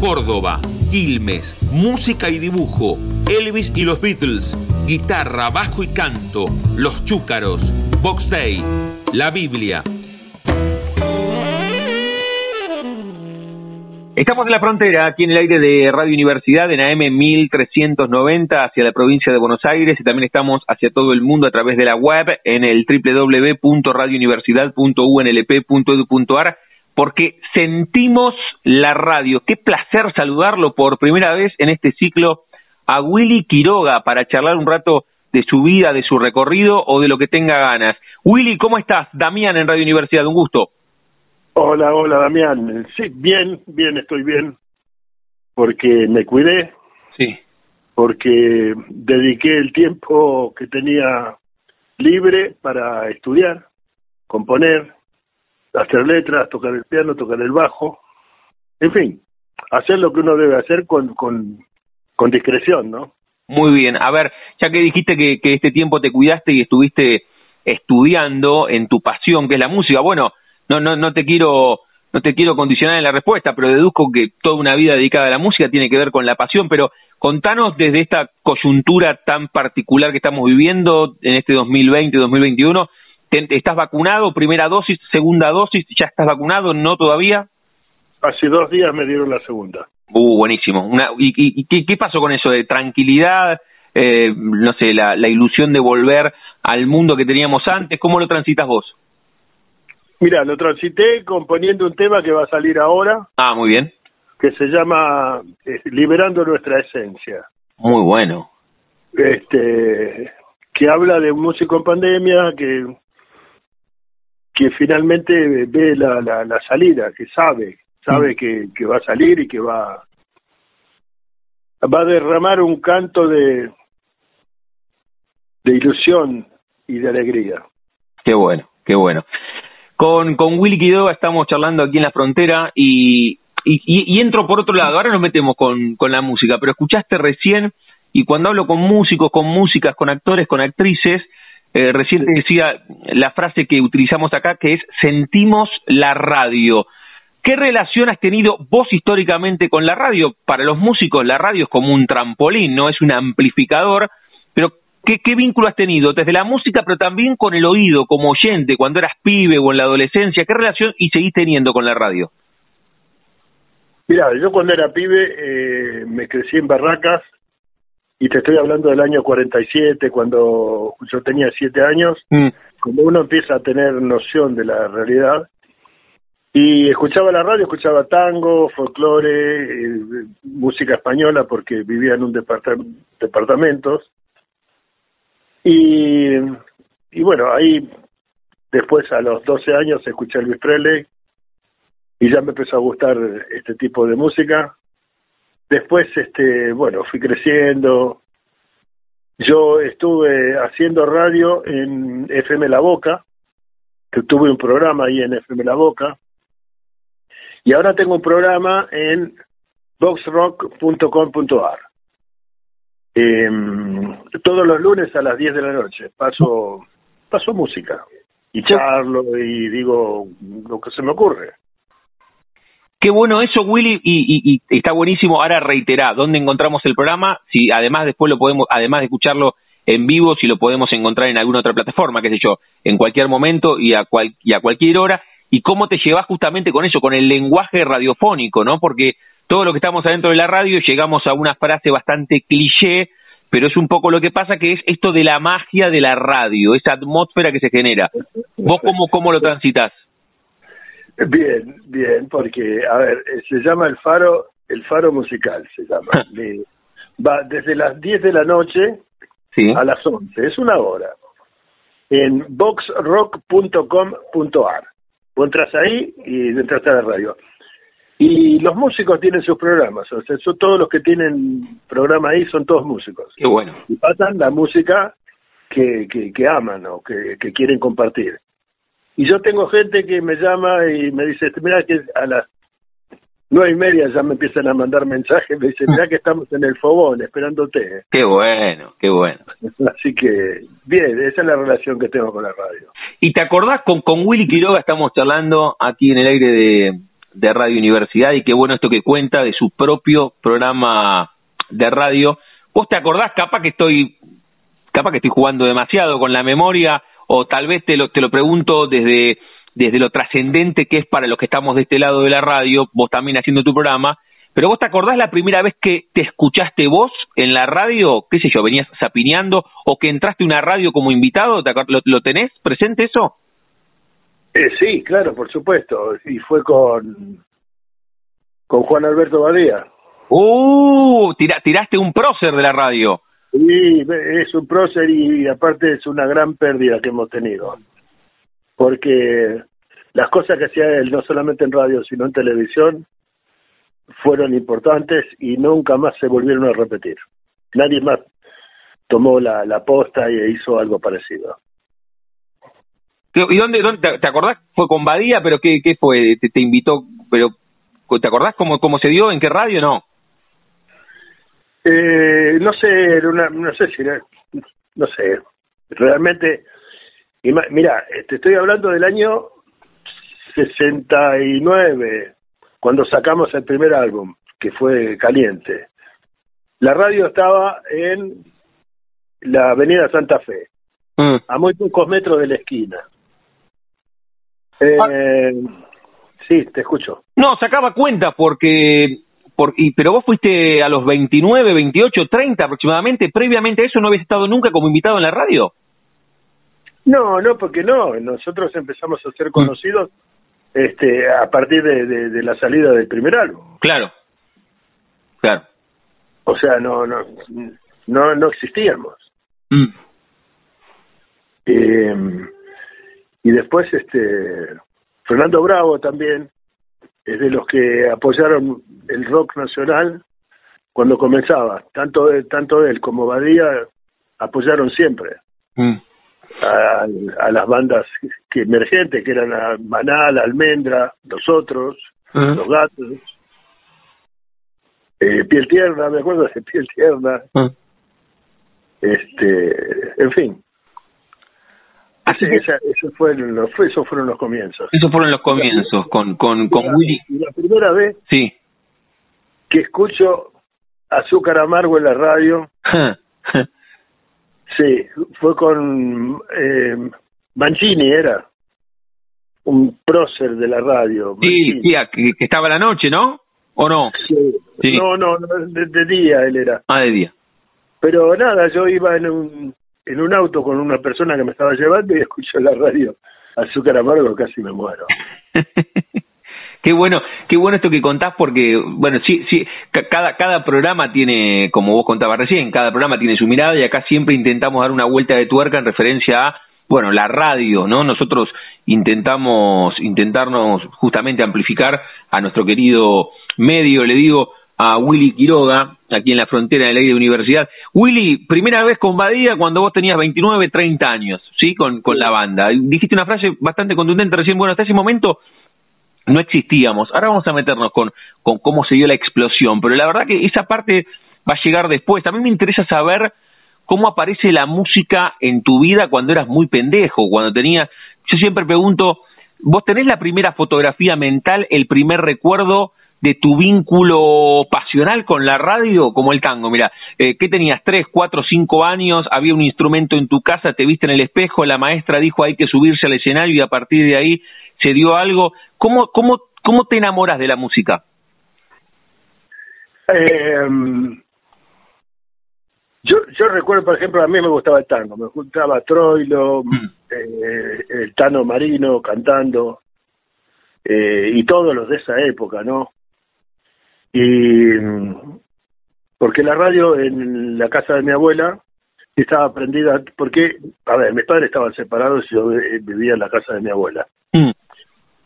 Córdoba, Quilmes, música y dibujo, Elvis y los Beatles, guitarra, bajo y canto, los chúcaros, Box Day, la Biblia. Estamos en la frontera, aquí en el aire de Radio Universidad, en AM 1390, hacia la provincia de Buenos Aires, y también estamos hacia todo el mundo a través de la web, en el www.radiouniversidad.unlp.edu.ar, porque sentimos la radio. Qué placer saludarlo por primera vez en este ciclo a Willy Quiroga para charlar un rato de su vida, de su recorrido o de lo que tenga ganas. Willy, ¿cómo estás? Damián en Radio Universidad, un gusto. Hola, hola Damián. Sí, bien, bien, estoy bien. Porque me cuidé. Sí. Porque dediqué el tiempo que tenía libre para estudiar, componer, hacer letras, tocar el piano, tocar el bajo. En fin, hacer lo que uno debe hacer con, con, con discreción, ¿no? Muy bien. A ver, ya que dijiste que, que este tiempo te cuidaste y estuviste estudiando en tu pasión, que es la música, bueno, no, no, no te quiero no te quiero condicionar en la respuesta, pero deduzco que toda una vida dedicada a la música tiene que ver con la pasión, pero contanos desde esta coyuntura tan particular que estamos viviendo en este 2020-2021, ¿estás vacunado? ¿Primera dosis? ¿Segunda dosis? ¿Ya estás vacunado? ¿No todavía? Hace dos días me dieron la segunda. Uh, buenísimo. Una, ¿Y, y, qué, qué, pasó con eso de tranquilidad? Eh, no sé, la, la ilusión de volver al mundo que teníamos antes. ¿Cómo lo transitas vos? Mira, lo transité componiendo un tema que va a salir ahora. Ah, muy bien. Que se llama eh, Liberando nuestra esencia. Muy bueno. Este, que habla de un músico en pandemia que que finalmente ve la, la, la salida, que sabe, sabe mm. que, que va a salir y que va va a derramar un canto de de ilusión y de alegría. Qué bueno, qué bueno. Con, con Willy Quiroga estamos charlando aquí en la frontera y, y, y, entro por otro lado. Ahora nos metemos con, con la música, pero escuchaste recién, y cuando hablo con músicos, con músicas, con actores, con actrices, eh, recién decía la frase que utilizamos acá, que es sentimos la radio. ¿Qué relación has tenido vos históricamente con la radio? Para los músicos la radio es como un trampolín, no es un amplificador, pero ¿qué, qué vínculo has tenido desde la música, pero también con el oído, como oyente, cuando eras pibe o en la adolescencia? ¿Qué relación y seguís teniendo con la radio? Mira, yo cuando era pibe eh, me crecí en Barracas y te estoy hablando del año 47, cuando yo tenía siete años, mm. cuando uno empieza a tener noción de la realidad, y escuchaba la radio, escuchaba tango, folclore, eh, música española, porque vivía en un departamento, y, y bueno, ahí después a los 12 años escuché a Luis Presley, y ya me empezó a gustar este tipo de música, Después, este, bueno, fui creciendo. Yo estuve haciendo radio en FM La Boca, que tuve un programa ahí en FM La Boca. Y ahora tengo un programa en boxrock.com.ar. Eh, todos los lunes a las 10 de la noche paso, paso música y charlo y digo lo que se me ocurre. Qué bueno eso, Willy, y, y, está buenísimo. Ahora reiterá, ¿dónde encontramos el programa? Si además después lo podemos, además de escucharlo en vivo, si lo podemos encontrar en alguna otra plataforma, qué sé yo, en cualquier momento y a, cual, y a cualquier hora. Y cómo te llevas justamente con eso, con el lenguaje radiofónico, ¿no? Porque todo lo que estamos adentro de la radio llegamos a una frase bastante cliché, pero es un poco lo que pasa que es esto de la magia de la radio, esa atmósfera que se genera. ¿Vos cómo, cómo lo transitas? Bien, bien, porque, a ver, eh, se llama el faro, el faro musical se llama. va desde las 10 de la noche a las 11, es una hora. En boxrock.com.ar. Vos entras ahí y entras a la radio. Y los músicos tienen sus programas, o sea, son todos los que tienen programa ahí son todos músicos. Qué bueno. Y pasan la música que, que, aman o que, que quieren compartir. Y yo tengo gente que me llama y me dice, mira que a las nueve y media ya me empiezan a mandar mensajes, me dicen, mira que estamos en el fogón esperándote. Qué bueno, qué bueno. Así que, bien, esa es la relación que tengo con la radio. ¿Y te acordás con, con Willy Quiroga estamos charlando aquí en el aire de, de Radio Universidad y qué bueno esto que cuenta de su propio programa de radio. ¿Vos te acordás? Capaz que estoy, capaz que estoy jugando demasiado con la memoria o tal vez te lo, te lo pregunto desde, desde lo trascendente que es para los que estamos de este lado de la radio, vos también haciendo tu programa, pero vos te acordás la primera vez que te escuchaste vos en la radio, qué sé yo, venías zapineando o que entraste a una radio como invitado, ¿lo, lo tenés presente eso? Eh, sí, claro, por supuesto, y fue con, con Juan Alberto Badía. ¡Uh! tiraste un prócer de la radio. Sí, es un prócer y aparte es una gran pérdida que hemos tenido. Porque las cosas que hacía él, no solamente en radio, sino en televisión, fueron importantes y nunca más se volvieron a repetir. Nadie más tomó la, la posta y hizo algo parecido. ¿Y dónde, te, acordás? Fue con Badía, pero ¿qué, qué fue? ¿Te, invitó? pero ¿Te acordás cómo, cómo se dio? ¿En qué radio? No. Eh, no sé, una, no sé si era, no sé, realmente, mira, te estoy hablando del año 69, cuando sacamos el primer álbum, que fue Caliente. La radio estaba en la Avenida Santa Fe, mm. a muy pocos metros de la esquina. Eh, sí, te escucho. No, sacaba cuenta porque por, y, pero vos fuiste a los 29, 28, 30 aproximadamente. Previamente a eso no habías estado nunca como invitado en la radio. No, no, porque no. Nosotros empezamos a ser mm. conocidos este, a partir de, la salida del primer álbum. Claro, claro. O sea, no, no, no, no existíamos. Mm. Eh, y después, este, Fernando Bravo también es de los que apoyaron el rock nacional cuando comenzaba. Tanto tanto él como Badía apoyaron siempre mm. a, las bandas que emergentes, que eran Manal, Almendra, Nosotros, mm. Los Gatos, eh, Piel Tierna, me acuerdo de Piel Tierna. Mm. Este, en fin, Así eso fue los, esos fueron los comienzos. Esos fueron los comienzos con, con, con Willy. La primera vez sí. que escucho Azúcar Amargo en la radio. sí, fue con eh, Mancini, era un prócer de la radio. Sí, que, estaba la noche, ¿no? ¿O no? Sí. No, no, de, día él era. Ah, de día. Pero nada, yo iba en un en un auto con una persona que me estaba llevando y escucho la radio Azúcar Amargo, casi me muero. qué bueno, qué bueno esto que contás porque, bueno, sí, sí, cada, cada programa tiene, como vos contabas recién, cada programa tiene su mirada y acá siempre intentamos dar una vuelta de tuerca en referencia a, bueno, la radio, ¿no? Nosotros intentamos, intentarnos justamente amplificar a nuestro querido medio, le digo, a Willy Quiroga, aquí en la frontera de la ley de universidad. Willy, primera vez con Badía cuando vos tenías 29, 30 años, ¿sí? Con, con la banda. Dijiste una frase bastante contundente recién, bueno, hasta ese momento no existíamos. Ahora vamos a meternos con, con cómo se dio la explosión, pero la verdad que esa parte va a llegar después. A mí me interesa saber cómo aparece la música en tu vida cuando eras muy pendejo, cuando tenías... Yo siempre pregunto, ¿vos tenés la primera fotografía mental, el primer recuerdo de tu vínculo pasional con la radio como el tango. Mira, eh, ¿qué tenías? ¿Tres, cuatro, cinco años? ¿Había un instrumento en tu casa? ¿Te viste en el espejo? La maestra dijo hay que subirse al escenario y a partir de ahí se dio algo. ¿Cómo, cómo, cómo te enamoras de la música? Eh, yo, yo recuerdo, por ejemplo, a mí me gustaba el tango. Me gustaba Troilo, mm. eh, el Tano Marino cantando. Eh, y todos los de esa época, ¿no? Y porque la radio en la casa de mi abuela estaba prendida, porque, a ver, mis padres estaban separados y yo vivía en la casa de mi abuela. Mm.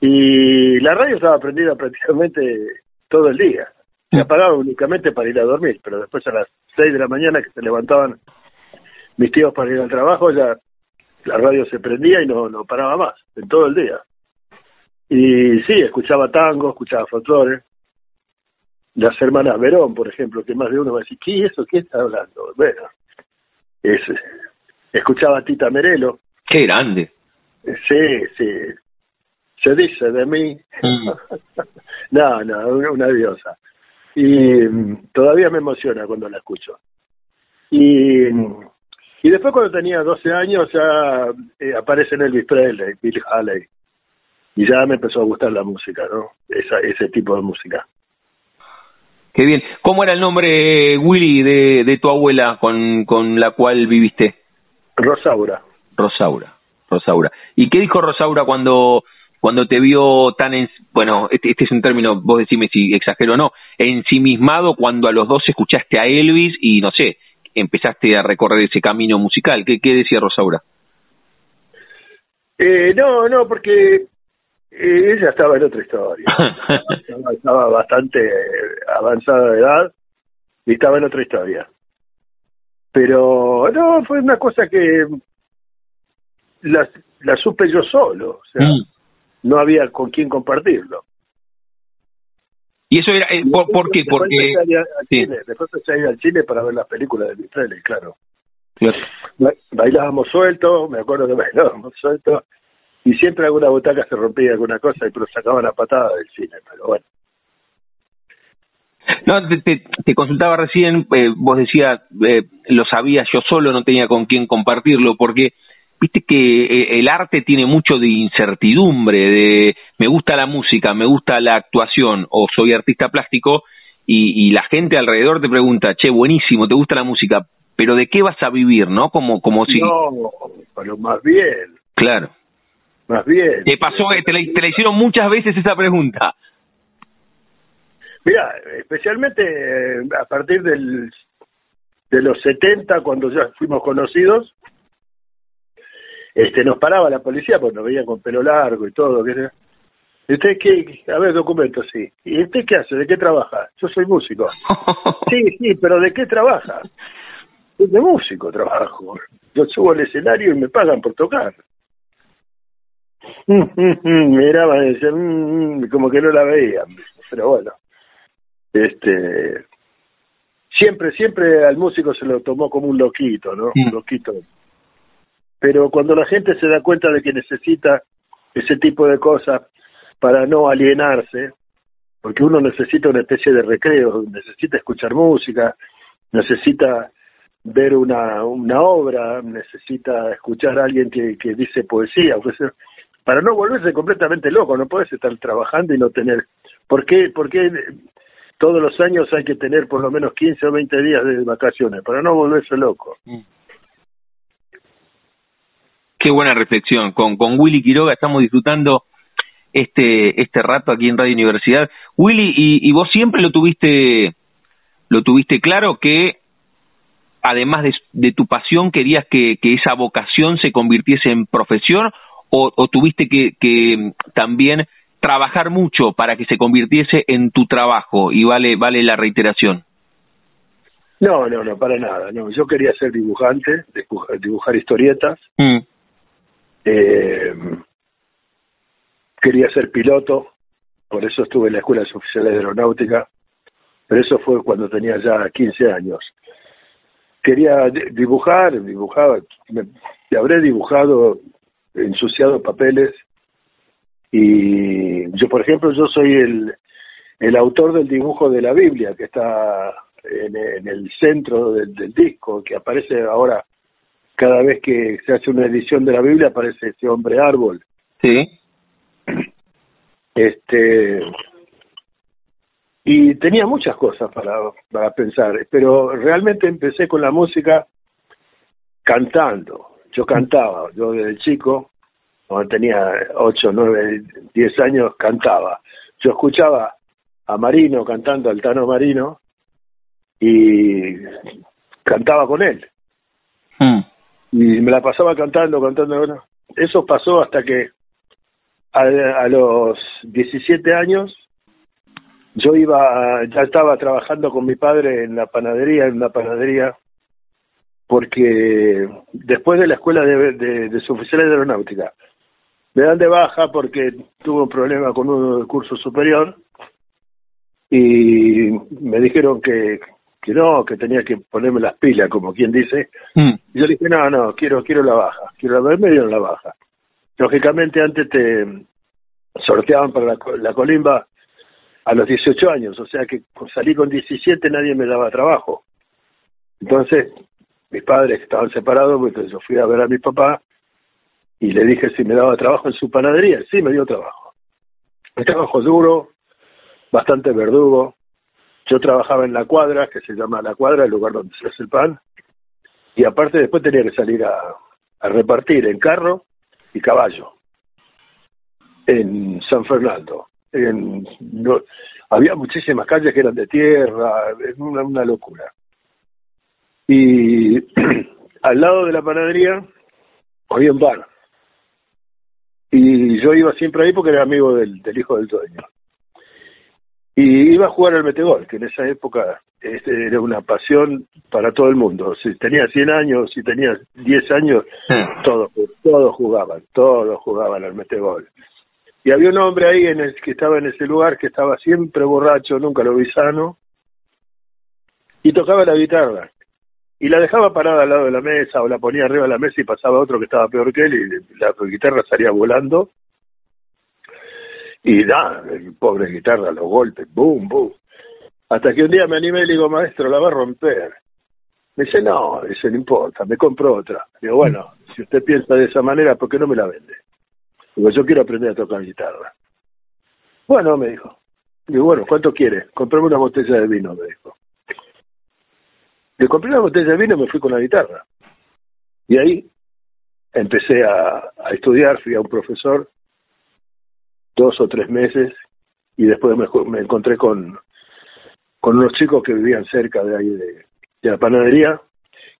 Y la radio estaba prendida prácticamente todo el día. Se mm. apagaba únicamente para ir a dormir, pero después a las seis de la mañana que se levantaban mis tíos para ir al trabajo, ya la radio se prendía y no, no paraba más, en todo el día. Y sí, escuchaba tango, escuchaba folclore. Las hermanas Verón, por ejemplo, que más de uno va a decir, ¿qué es eso? ¿Qué está hablando? Bueno, es, escuchaba a Tita Merelo. Qué grande. Sí, sí. Se dice de mí. Mm. no, no, una diosa. Y mm, todavía me emociona cuando la escucho. Y, y después cuando tenía 12 años ya eh, aparece Elvis Presley, Bill Haley. Y ya me empezó a gustar la música, ¿no? Esa, ese tipo de música. Qué bien. ¿Cómo era el nombre, Willy, de, de tu abuela con, con la cual viviste? Rosaura. Rosaura, Rosaura. ¿Y qué dijo Rosaura cuando cuando te vio tan, en, bueno, este, este, es un término, vos decime si exagero o no, ensimismado cuando a los dos escuchaste a Elvis y no sé, empezaste a recorrer ese camino musical. ¿Qué, qué decía Rosaura? Eh, no, no, porque eh, ella estaba en otra historia. estaba, bastante avanzada de edad y estaba en otra historia. Pero no, fue una cosa que la, la supe yo solo. O sea, mm. no había con quién compartirlo. Y eso era, eh, ¿por, ¿por, qué? Porque... Sí. Después empecé a ir al cine para ver las películas de Mistrelli, claro. claro. Bailábamos suelto, me acuerdo que bailábamos suelto, y siempre alguna butaca se rompía alguna cosa y pero sacaban la patada del cine, pero bueno. No, te, te, consultaba recién, eh, vos decías, eh, lo sabía yo solo, no tenía con quién compartirlo, porque viste que eh, el arte tiene mucho de incertidumbre, de me gusta la música, me gusta la actuación o soy artista plástico y, y la gente alrededor te pregunta, che, buenísimo, te gusta la música, pero ¿de qué vas a vivir, no? Como, como si... No, pero más bien. Claro. Más bien. ¿Te pasó, te la, te la hicieron muchas veces esa pregunta? Mira, especialmente eh, a partir del de los 70, cuando ya fuimos conocidos, este nos paraba la policía porque nos veían con pelo largo y todo. ¿qué? ¿Y usted qué? A ver, documentos, sí. ¿Y usted qué hace? ¿De qué trabaja? Yo soy músico. sí, sí, pero ¿de qué trabaja? De músico trabajo. Yo subo al escenario y me pagan por tocar. Miraban y decían, mm, como que no la veían. Pero bueno, este siempre, siempre al músico se lo tomó como un loquito, ¿no? Un loquito pero cuando la gente se da cuenta de que necesita ese tipo de cosas para no alienarse, porque uno necesita una especie de recreo, necesita escuchar música, necesita ver una, una obra, necesita escuchar a alguien que, que dice poesía, para no volverse completamente loco, no puedes estar trabajando y no tener... ¿Por qué, ¿Por qué todos los años hay que tener por lo menos 15 o 20 días de vacaciones? Para no volverse loco. Mm. Qué buena reflexión. Con, con Willy Quiroga estamos disfrutando este, este rato aquí en Radio Universidad. Willy, y, vos siempre lo tuviste, lo tuviste claro que además de, tu pasión querías que, esa vocación se convirtiese en profesión o, tuviste que, que, también trabajar mucho para que se convirtiese en tu trabajo y vale vale la reiteración. No, no, no, para nada. No, yo quería ser dibujante, dibujar, historietas. Mm. Eh, quería ser piloto, por eso estuve en la Escuela Oficial de Aeronáutica, pero eso fue cuando tenía ya 15 años. Quería dibujar, dibujaba, me, habré dibujado, ensuciado papeles, y yo, por ejemplo, yo soy el, el autor del dibujo de la Biblia, que está en, el centro del, del disco, que aparece ahora cada vez que se hace una edición de la Biblia aparece ese hombre árbol. Sí. Este y tenía muchas cosas para, para pensar, pero realmente empecé con la música cantando. Yo cantaba, yo desde chico, cuando tenía 8, 9, 10 años, cantaba. Yo escuchaba a Marino cantando, al Tano Marino, y cantaba con él. Hmm y me la pasaba cantando, cantando. Eso pasó hasta que a, los 17 años yo iba, ya estaba trabajando con mi padre en la panadería, en una panadería porque después de la escuela de, de, de suboficiales de aeronáutica, me dan de baja porque tuve un problema con uno del curso superior y me dijeron que, que no, que tenía que ponerme las pilas, como quien dice. Mm. Y yo dije, no, no, quiero quiero la baja, quiero la me dieron la baja. Lógicamente antes te sorteaban para la, la colimba a los 18 años, o sea que salí con 17 nadie me daba trabajo. Entonces, mis padres estaban separados, pues entonces yo fui a ver a mi papá y le dije si me daba trabajo en su panadería. Sí, me dio trabajo. Un trabajo duro, bastante verdugo. Yo trabajaba en la cuadra, que se llama la cuadra, el lugar donde se hace el pan. Y aparte después tenía que salir a, repartir en carro y caballo en San Fernando. En, no, había muchísimas calles que eran de tierra, una, una locura. Y al lado de la panadería había un bar. Y yo iba siempre ahí porque era amigo del, del hijo del dueño. Y iba a jugar al metegol, que en esa época este, era una pasión para todo el mundo. Si tenía 100 años, si tenía 10 años, todos, todos jugaban, todos jugaban al metegol. Y había un hombre ahí en el que estaba en ese lugar que estaba siempre borracho, nunca lo vi sano, y tocaba la guitarra. Y la dejaba parada al lado de la mesa o la ponía arriba de la mesa y pasaba otro que estaba peor que él y la guitarra salía volando. Y nada, el pobre guitarra, los golpes, boom, boom. Hasta que un día me animé y le digo, maestro, la va a romper. Me dice, no, dice, no importa, me compro otra. Digo, bueno, si usted piensa de esa manera, ¿por qué no me la vende? Porque yo quiero aprender a tocar guitarra. Bueno, me dijo. Digo, bueno, ¿cuánto quiere? Comprame una botella de vino, me dijo. Le compré una botella de vino y me fui con la guitarra. Y ahí empecé a, estudiar, fui a un profesor dos o tres meses y después me, me encontré con, con unos chicos que vivían cerca de ahí de, la panadería,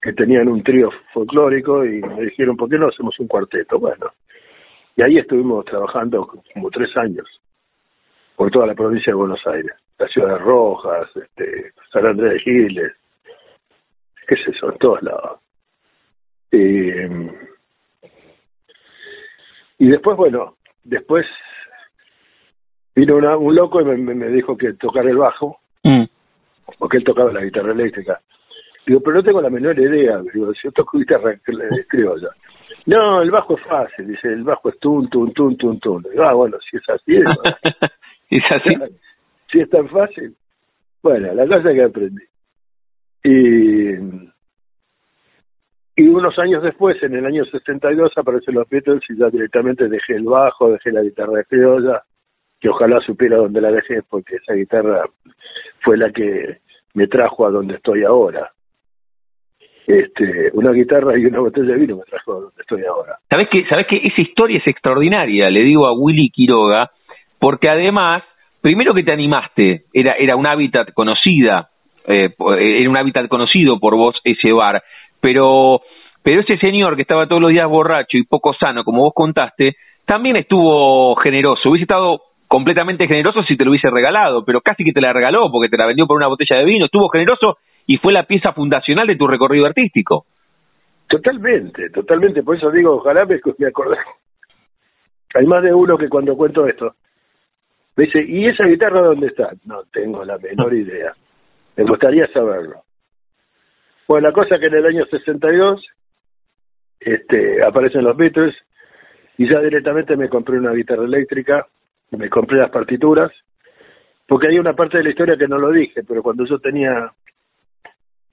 que tenían un trío folclórico y me dijeron, ¿por qué no hacemos un cuarteto? Bueno, y ahí estuvimos trabajando como tres años por toda la provincia de Buenos Aires, la ciudad Rojas, este, San Andrés de Giles, qué sé yo, en todos lados. Eh, y después, bueno, después vino una, un loco y me, dijo que tocar el bajo, Mm. porque él tocaba la guitarra eléctrica. Digo, pero no tengo la menor idea. Digo, si yo toco guitarra cri- criolla. No, el bajo es fácil. Dice, el bajo es tun, tun, tun, tun, tun. Digo, ah, bueno, si es así, es, es así. si es tan fácil. Bueno, la cosa que aprendí. Y, unos años después, en el año 62, aparecen los Beatles y ya directamente dejé el bajo, dejé la guitarra de criolla, que ojalá supiera dónde la dejé, porque esa guitarra fue la que me trajo a donde estoy ahora. Este, una guitarra y una botella de vino me trajo a donde estoy ahora. ¿Sabes que, ¿Sabes que esa historia es extraordinaria? Le digo a Willy Quiroga, porque además, primero que te animaste, era, era un hábitat conocida, eh, era un hábitat conocido por vos ese bar, pero, pero ese señor que estaba todos los días borracho y poco sano, como vos contaste, también estuvo generoso, hubiese estado completamente generoso si te lo hubiese regalado, pero casi que te la regaló porque te la vendió por una botella de vino, estuvo generoso y fue la pieza fundacional de tu recorrido artístico. Totalmente, totalmente, por eso digo, ojalá me, me acordé. Hay más de uno que cuando cuento esto, dice, ¿y esa guitarra dónde está? No tengo la menor idea, me gustaría saberlo. Bueno, la cosa que en el año 62 este, aparecen los Beatles y ya directamente me compré una guitarra eléctrica, me compré las partituras, porque hay una parte de la historia que no lo dije, pero cuando yo tenía,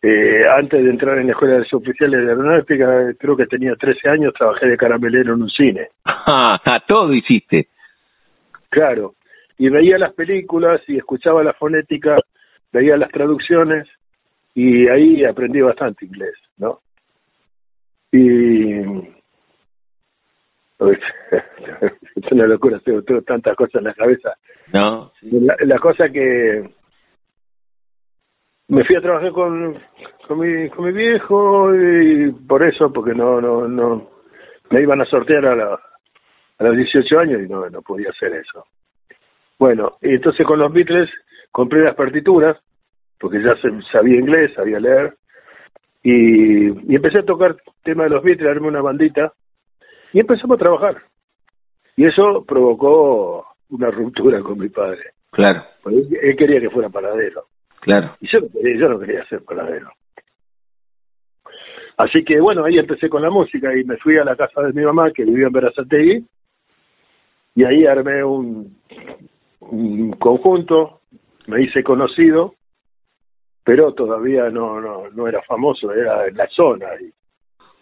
eh, antes de entrar en la escuela de suboficiales de aeronáutica, creo que tenía 13 años, trabajé de caramelero en un cine. Ah, todo hiciste. Claro, y veía las películas y escuchaba la fonética, veía las traducciones y ahí aprendí bastante inglés, ¿no? Y es una locura, tengo, tantas cosas en la cabeza. No. La, la, cosa que me fui a trabajar con, con mi con mi viejo y por eso, porque no no no me iban a sortear a, la, a los 18 años y no no podía hacer eso. Bueno, y entonces con los Beatles compré las partituras porque ya sabía inglés, sabía leer Y, y empecé a tocar tema de los Beatles, armé una bandita y empezamos a trabajar. Y eso provocó una ruptura con mi padre. Claro. él, quería que fuera paradero. Claro. Y yo no quería, yo no quería ser paradero. Así que bueno, ahí empecé con la música y me fui a la casa de mi mamá que vivía en Verazategui y ahí armé un, un conjunto, me hice conocido, pero todavía no, no, no era famoso, era en la zona. Y,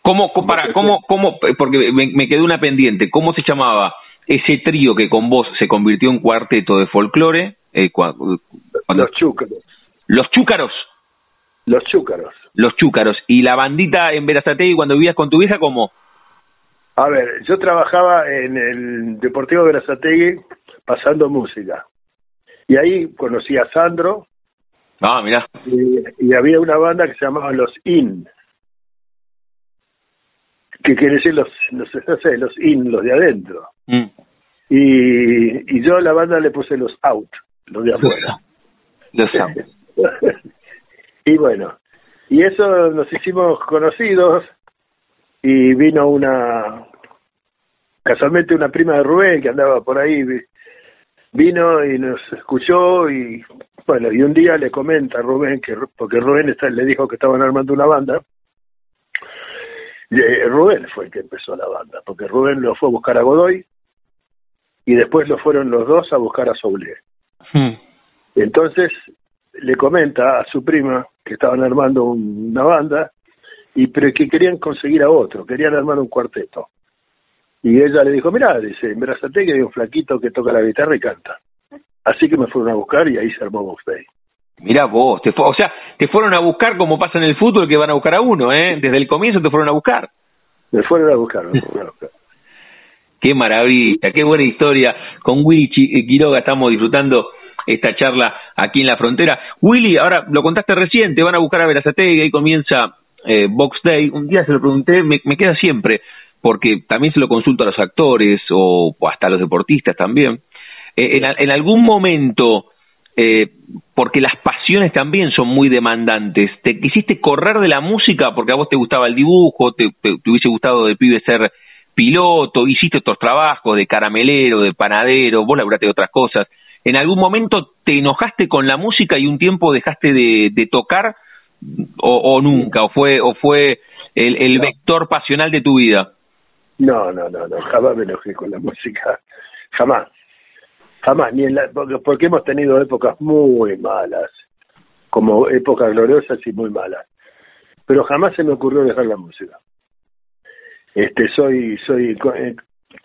¿Cómo, para, cómo, cómo, porque me, me quedó una pendiente, ¿cómo se llamaba ese trío que con vos se convirtió en cuarteto de folclore? Eh, los chúcaros. Los chúcaros. Los chúcaros. Los chúcaros. ¿Y la bandita en Verazategui cuando vivías con tu vieja cómo? A ver, yo trabajaba en el Deportivo Verazategui pasando música. Y ahí conocí a Sandro. Ah, mira. Y, había una banda que se llamaba Los In. Que quiere decir los, no sé, los In, los de adentro. Mm. Y, y yo a la banda le puse los Out, los de afuera. Los Out. y bueno, y eso nos hicimos conocidos y vino una, casualmente una prima de Rubén que andaba por ahí, vino y nos escuchó y bueno, y un día le comenta a Rubén, que porque Rubén está, le dijo que estaban armando una banda, Rubén fue el que empezó la banda, porque Rubén lo fue a buscar a Godoy y después lo fueron los dos a buscar a Soule. Hmm. Entonces le comenta a su prima que estaban armando una banda y pero que querían conseguir a otro, querían armar un cuarteto. Y ella le dijo, mira, dice, en que hay un flaquito que toca la guitarra y canta. Así que me fueron a buscar y ahí se armó Box Day. Mira vos, te o sea, te fueron a buscar como pasa en el fútbol que van a buscar a uno, ¿eh? Desde el comienzo te fueron a buscar. Me fueron a buscar, me fueron a buscar. qué maravilla, qué buena historia. Con Willy Quiroga estamos disfrutando esta charla aquí en la frontera. Willy, ahora lo contaste recién, te van a buscar a Verazategui, ahí comienza eh, Box Day. Un día se lo pregunté, me, queda siempre, porque también se lo consulto a los actores o, hasta a los deportistas también. Eh, en, algún momento, eh, porque las pasiones también son muy demandantes, ¿te quisiste correr de la música porque a vos te gustaba el dibujo, te, hubiese gustado de pibe ser piloto, hiciste otros trabajos de caramelero, de panadero, vos laburaste de otras cosas. ¿En algún momento te enojaste con la música y un tiempo dejaste de, tocar o, nunca? ¿O fue, o fue el, vector pasional de tu vida? No, no, no, no, jamás me enojé con la música, jamás, jamás, ni en la, porque hemos tenido épocas muy malas, como épocas gloriosas y muy malas, pero jamás se me ocurrió dejar la música. Este, soy, soy, con eh,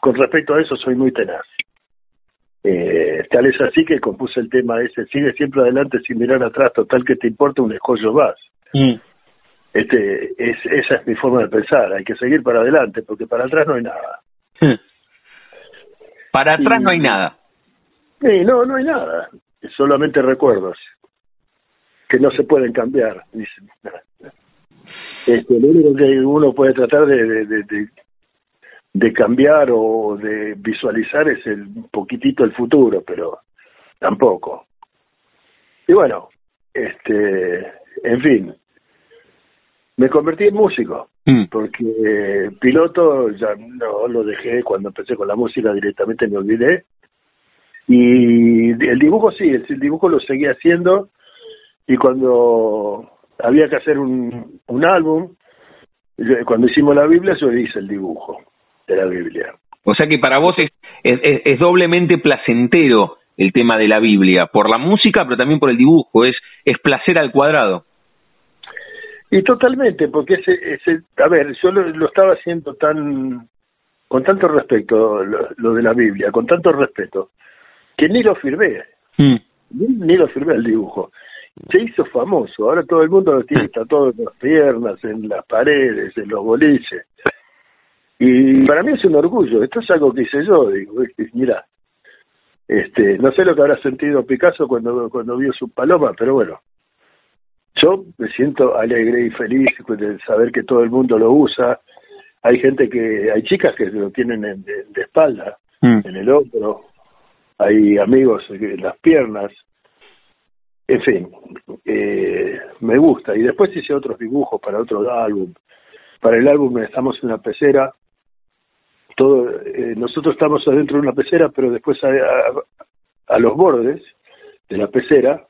respecto a eso, soy muy tenaz. Eh, tal es así que compuse el tema ese, sigue siempre adelante sin mirar atrás, total que te importa un escollo más. Mm. Este, es, esa es mi forma de pensar, hay que seguir para adelante, porque para atrás no hay nada. Hmm. Para atrás no hay nada. Sí, no, no hay nada, solamente recuerdos que no se pueden cambiar. Este, lo único que uno puede tratar de, de, de cambiar o de visualizar es el un poquitito el futuro, pero tampoco. Y bueno, este, en fin, me convertí en músico, mm. porque piloto ya no lo dejé cuando empecé con la música, directamente me olvidé. Y el dibujo sí, el dibujo lo seguí haciendo y cuando había que hacer un, un álbum, cuando hicimos la Biblia yo hice el dibujo de la Biblia. O sea que para vos es, es, doblemente placentero el tema de la Biblia, por la música, pero también por el dibujo, es, es placer al cuadrado. Y totalmente, porque ese, ese a ver, yo lo, estaba haciendo tan, con tanto respeto, lo, de la Biblia, con tanto respeto, que ni lo firmé, mm. ni, lo firmé el dibujo. Se hizo famoso, ahora todo el mundo lo tiene todo en las piernas, en las paredes, en los boliches. Y para mí es un orgullo, esto es algo que hice yo, digo, mira, este, no sé lo que habrá sentido Picasso cuando, cuando vio su paloma, pero bueno, yo me siento alegre y feliz de saber que todo el mundo lo usa. Hay gente que, hay chicas que lo tienen en, de, espalda, mm. en el hombro, hay amigos en las piernas. en fin, eh, me gusta. Y después hice otros dibujos para otro álbum. Para el álbum estamos en una pecera. Eh, nosotros estamos adentro de una pecera, pero después a, los bordes de la pecera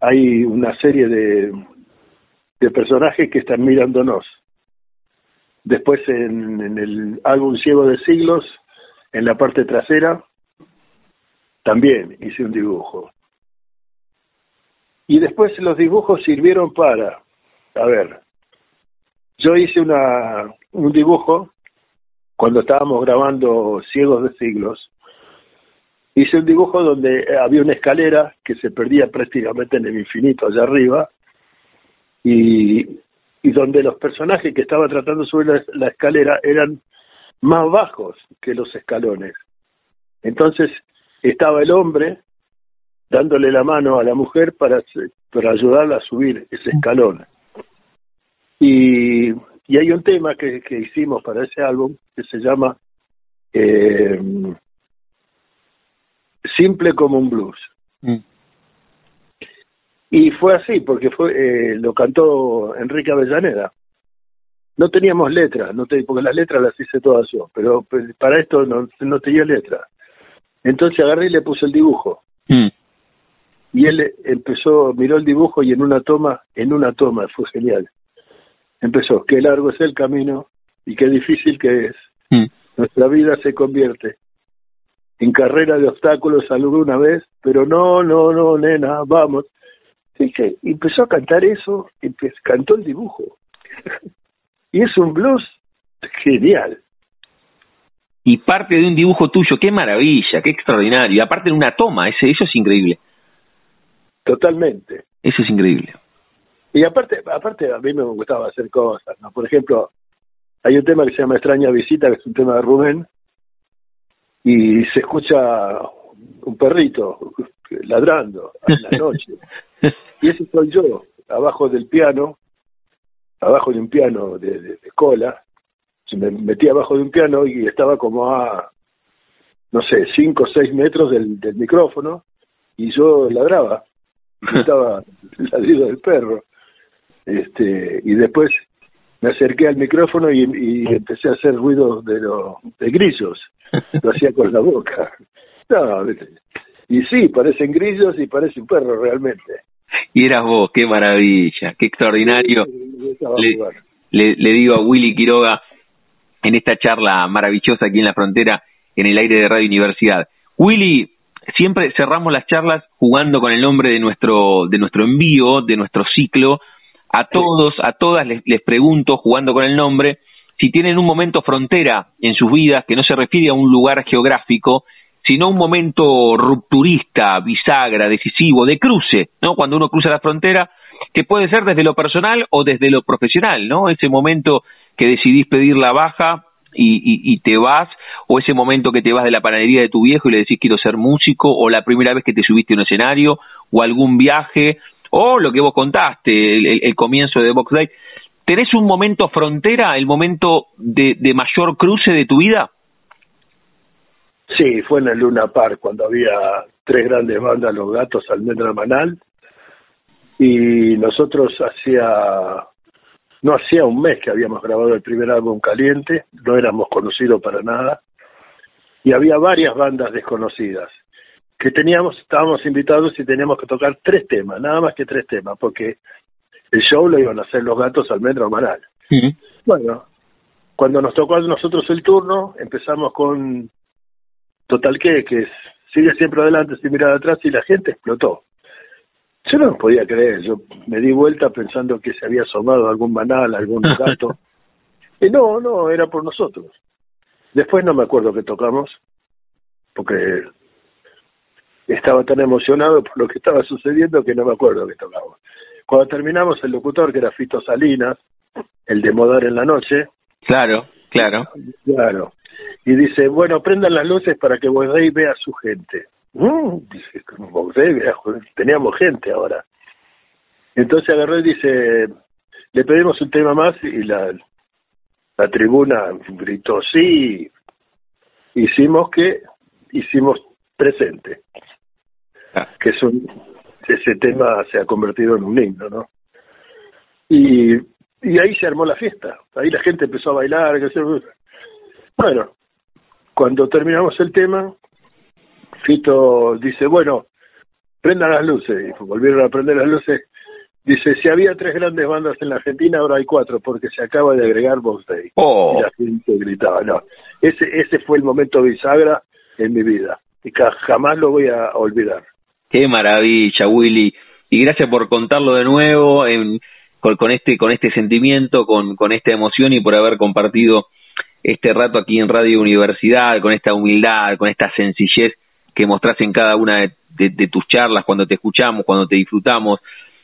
hay una serie de, de personajes que están mirándonos. Después en, en el álbum Ciego de Siglos, en la parte trasera, también hice un dibujo. Y después los dibujos sirvieron para, a ver, yo hice una, un dibujo cuando estábamos grabando Ciegos de Siglos. Hice un dibujo donde había una escalera que se perdía prácticamente en el infinito allá arriba y, donde los personajes que estaban tratando de subir la escalera eran más bajos que los escalones. Entonces estaba el hombre dándole la mano a la mujer para, para ayudarla a subir ese escalón. Y, y hay un tema que, que hicimos para ese álbum que se llama eh, Simple como un blues. Mm. Y fue así, porque fue eh, lo cantó Enrique Avellaneda. No teníamos letra, no te, porque las letras las hice todas yo, pero pues, para esto no, no tenía letra. Entonces agarré y le puse el dibujo. Mm y él empezó, miró el dibujo y en una toma, en una toma, fue genial. Empezó, qué largo es el camino y qué difícil que es. Mm. Nuestra vida se convierte en carrera de obstáculos alguna vez, pero no, no, no, nena, vamos. Y que empezó a cantar eso, cantó el dibujo. y es un blues genial. Y parte de un dibujo tuyo, qué maravilla, qué extraordinario. Y aparte en una toma, ese, eso es increíble. Totalmente. Eso es increíble. Y aparte, aparte a mí me gustaba hacer cosas, ¿no? Por ejemplo, hay un tema que se llama Extraña Visita, que es un tema de Rubén, y se escucha un perrito ladrando en la noche. y ese soy yo, abajo del piano, abajo de un piano de, cola, me metí abajo de un piano y estaba como a, no sé, cinco o seis metros del, del micrófono, y yo ladraba estaba el ladrido del perro. Este, y después me acerqué al micrófono y, y empecé a hacer ruido de, lo, de grillos. Lo hacía con la boca. No, y sí, parecen grillos y parece un perro realmente. Y eras vos, qué maravilla, qué extraordinario. Le, le, digo a Willy Quiroga en esta charla maravillosa aquí en la frontera, en el aire de Radio Universidad. Willy, siempre cerramos las charlas jugando con el nombre de nuestro, de nuestro envío, de nuestro ciclo. A todos, a todas les, les pregunto, jugando con el nombre, si tienen un momento frontera en sus vidas que no se refiere a un lugar geográfico, sino un momento rupturista, bisagra, decisivo, de cruce, ¿no? Cuando uno cruza la frontera, que puede ser desde lo personal o desde lo profesional, ¿no? Ese momento que decidís pedir la baja y, y, te vas, o ese momento que te vas de la panadería de tu viejo y le decís quiero ser músico, o la primera vez que te subiste a un escenario, o algún viaje, o lo que vos contaste, el, comienzo de Box Day. ¿Tenés un momento frontera, el momento de, de mayor cruce de tu vida? Sí, fue en el Luna Park cuando había tres grandes bandas, Los Gatos, Almendra Manal, y nosotros hacía no hacía un mes que habíamos grabado el primer álbum Caliente, no éramos conocidos para nada, y había varias bandas desconocidas que teníamos, estábamos invitados y teníamos que tocar tres temas, nada más que tres temas, porque el show lo iban a hacer los gatos Almendra Manal. Bueno, cuando nos tocó a nosotros el turno, empezamos con Total que, que sigue siempre adelante sin mirar atrás y la gente explotó. Yo no podía creer, yo me di vuelta pensando que se había asomado algún banal, algún gato. y no, no, era por nosotros. Después no me acuerdo que tocamos, porque estaba tan emocionado por lo que estaba sucediendo que no me acuerdo que tocamos. Cuando terminamos, el locutor, que era Fito Salinas, el de Modar en la Noche. Claro, claro. Claro. Y dice, bueno, prendan las luces para que Bodey vea a su gente. Mm, dice, teníamos gente ahora. Entonces agarró y dice, le pedimos un tema más y la, la tribuna gritó, sí, hicimos que, hicimos presente. que es un, ese tema se ha convertido en un himno, ¿no? Y, y ahí se armó la fiesta, ahí la gente empezó a bailar, que bueno, cuando terminamos el tema, Fito dice, bueno, prendan las luces, y volvieron a prender las luces, dice, si había tres grandes bandas en la Argentina, ahora hay cuatro, porque se acaba de agregar Box Day. Oh. Y la gente gritaba, no, ese, ese fue el momento bisagra en mi vida, y jamás lo voy a olvidar. Qué maravilla, Willy. Y gracias por contarlo de nuevo en, con, este con este sentimiento, con, con esta emoción y por haber compartido este rato aquí en Radio Universidad, con esta humildad, con esta sencillez que mostrás en cada una de, tus charlas, cuando te escuchamos, cuando te disfrutamos,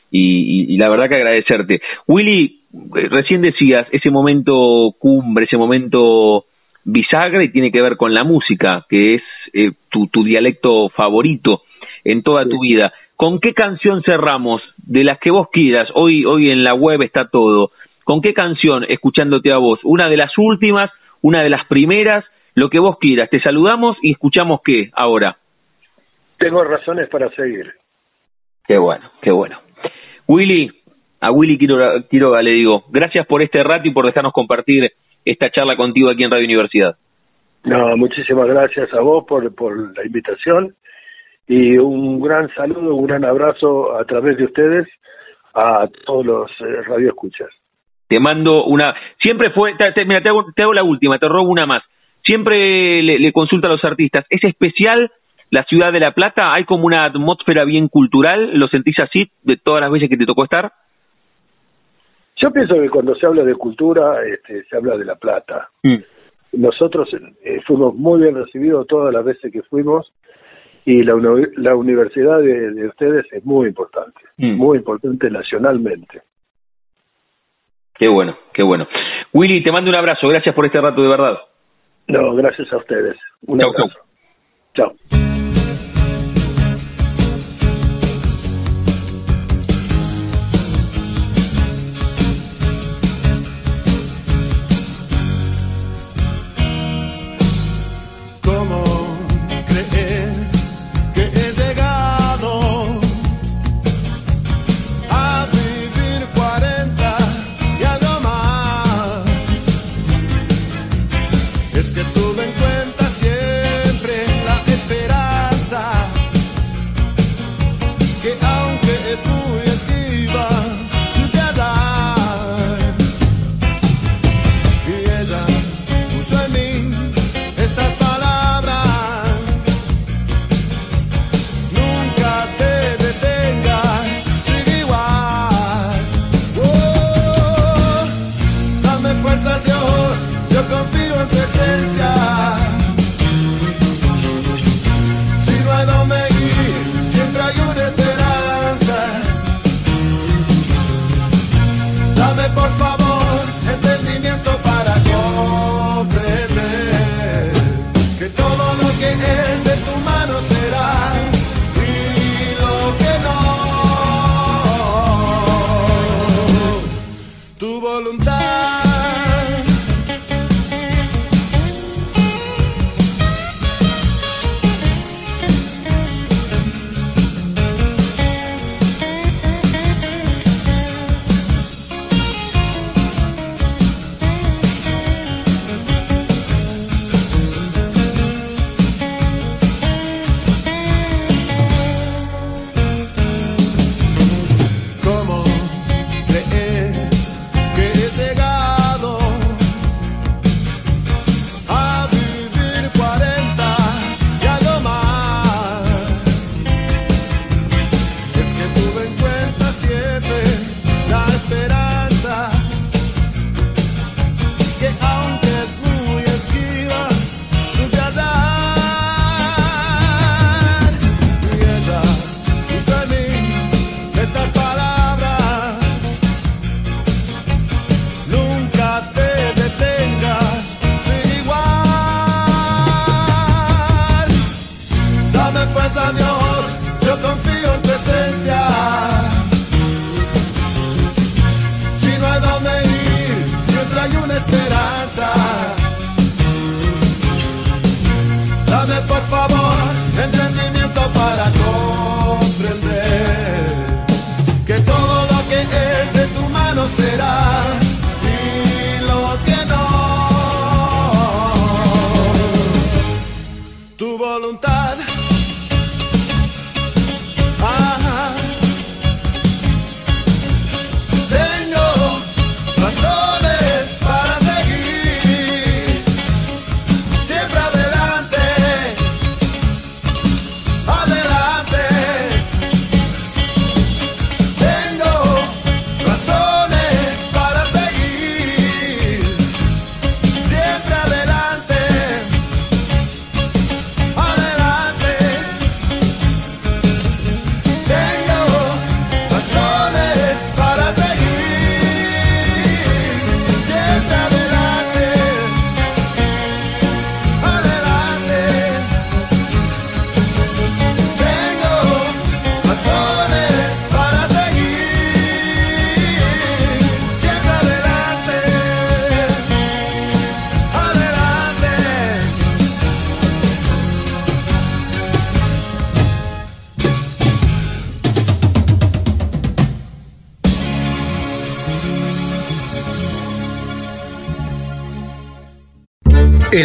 y, y, la verdad que agradecerte. Willy, eh, recién decías, ese momento cumbre, ese momento bisagra y tiene que ver con la música, que es eh, tu, tu dialecto favorito en toda tu vida. ¿Con qué canción cerramos? De las que vos quieras, hoy, hoy en la web está todo. ¿Con qué canción, escuchándote a vos? ¿Una de las últimas? ¿Una de las primeras? Lo que vos quieras. Te saludamos y escuchamos qué ahora. Tengo razones para seguir. Qué bueno, qué bueno. Willy, a Willy Quiroga, Quiroga le digo, gracias por este rato y por dejarnos compartir esta charla contigo aquí en Radio Universidad. No, muchísimas gracias a vos por, por la invitación y un gran saludo, un gran abrazo a través de ustedes a todos los eh, radioescuchas. Te mando una. Siempre fue. Te, mira, te hago, la última, te robo una más. Siempre le, le consulta a los artistas. ¿Es especial la ciudad de La Plata? ¿Hay como una atmósfera bien cultural? ¿Lo sentís así de todas las veces que te tocó estar? Yo pienso que cuando se habla de cultura, este, se habla de La Plata. Mm. Nosotros eh, fuimos muy bien recibidos todas las veces que fuimos y la, la universidad de, ustedes es muy importante, mm. muy importante nacionalmente. Qué bueno, qué bueno. Willy, te mando un abrazo, gracias por este rato de verdad. No, gracias a ustedes. Un abrazo. chao.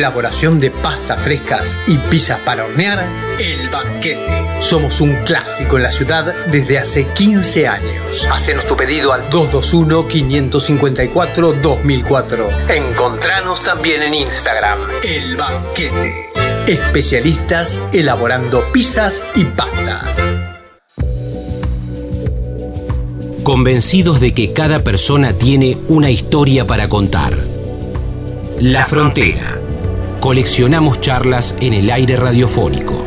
Elaboración de pastas frescas y pizzas para hornear, El Banquete. Somos un clásico en la ciudad desde hace 15 años. Hacenos tu pedido al 221-554-2004. Encontranos también en Instagram, El Banquete. Especialistas elaborando pizzas y pastas. Convencidos de que cada persona tiene una historia para contar. La Frontera. Coleccionamos charlas en el aire radiofónico.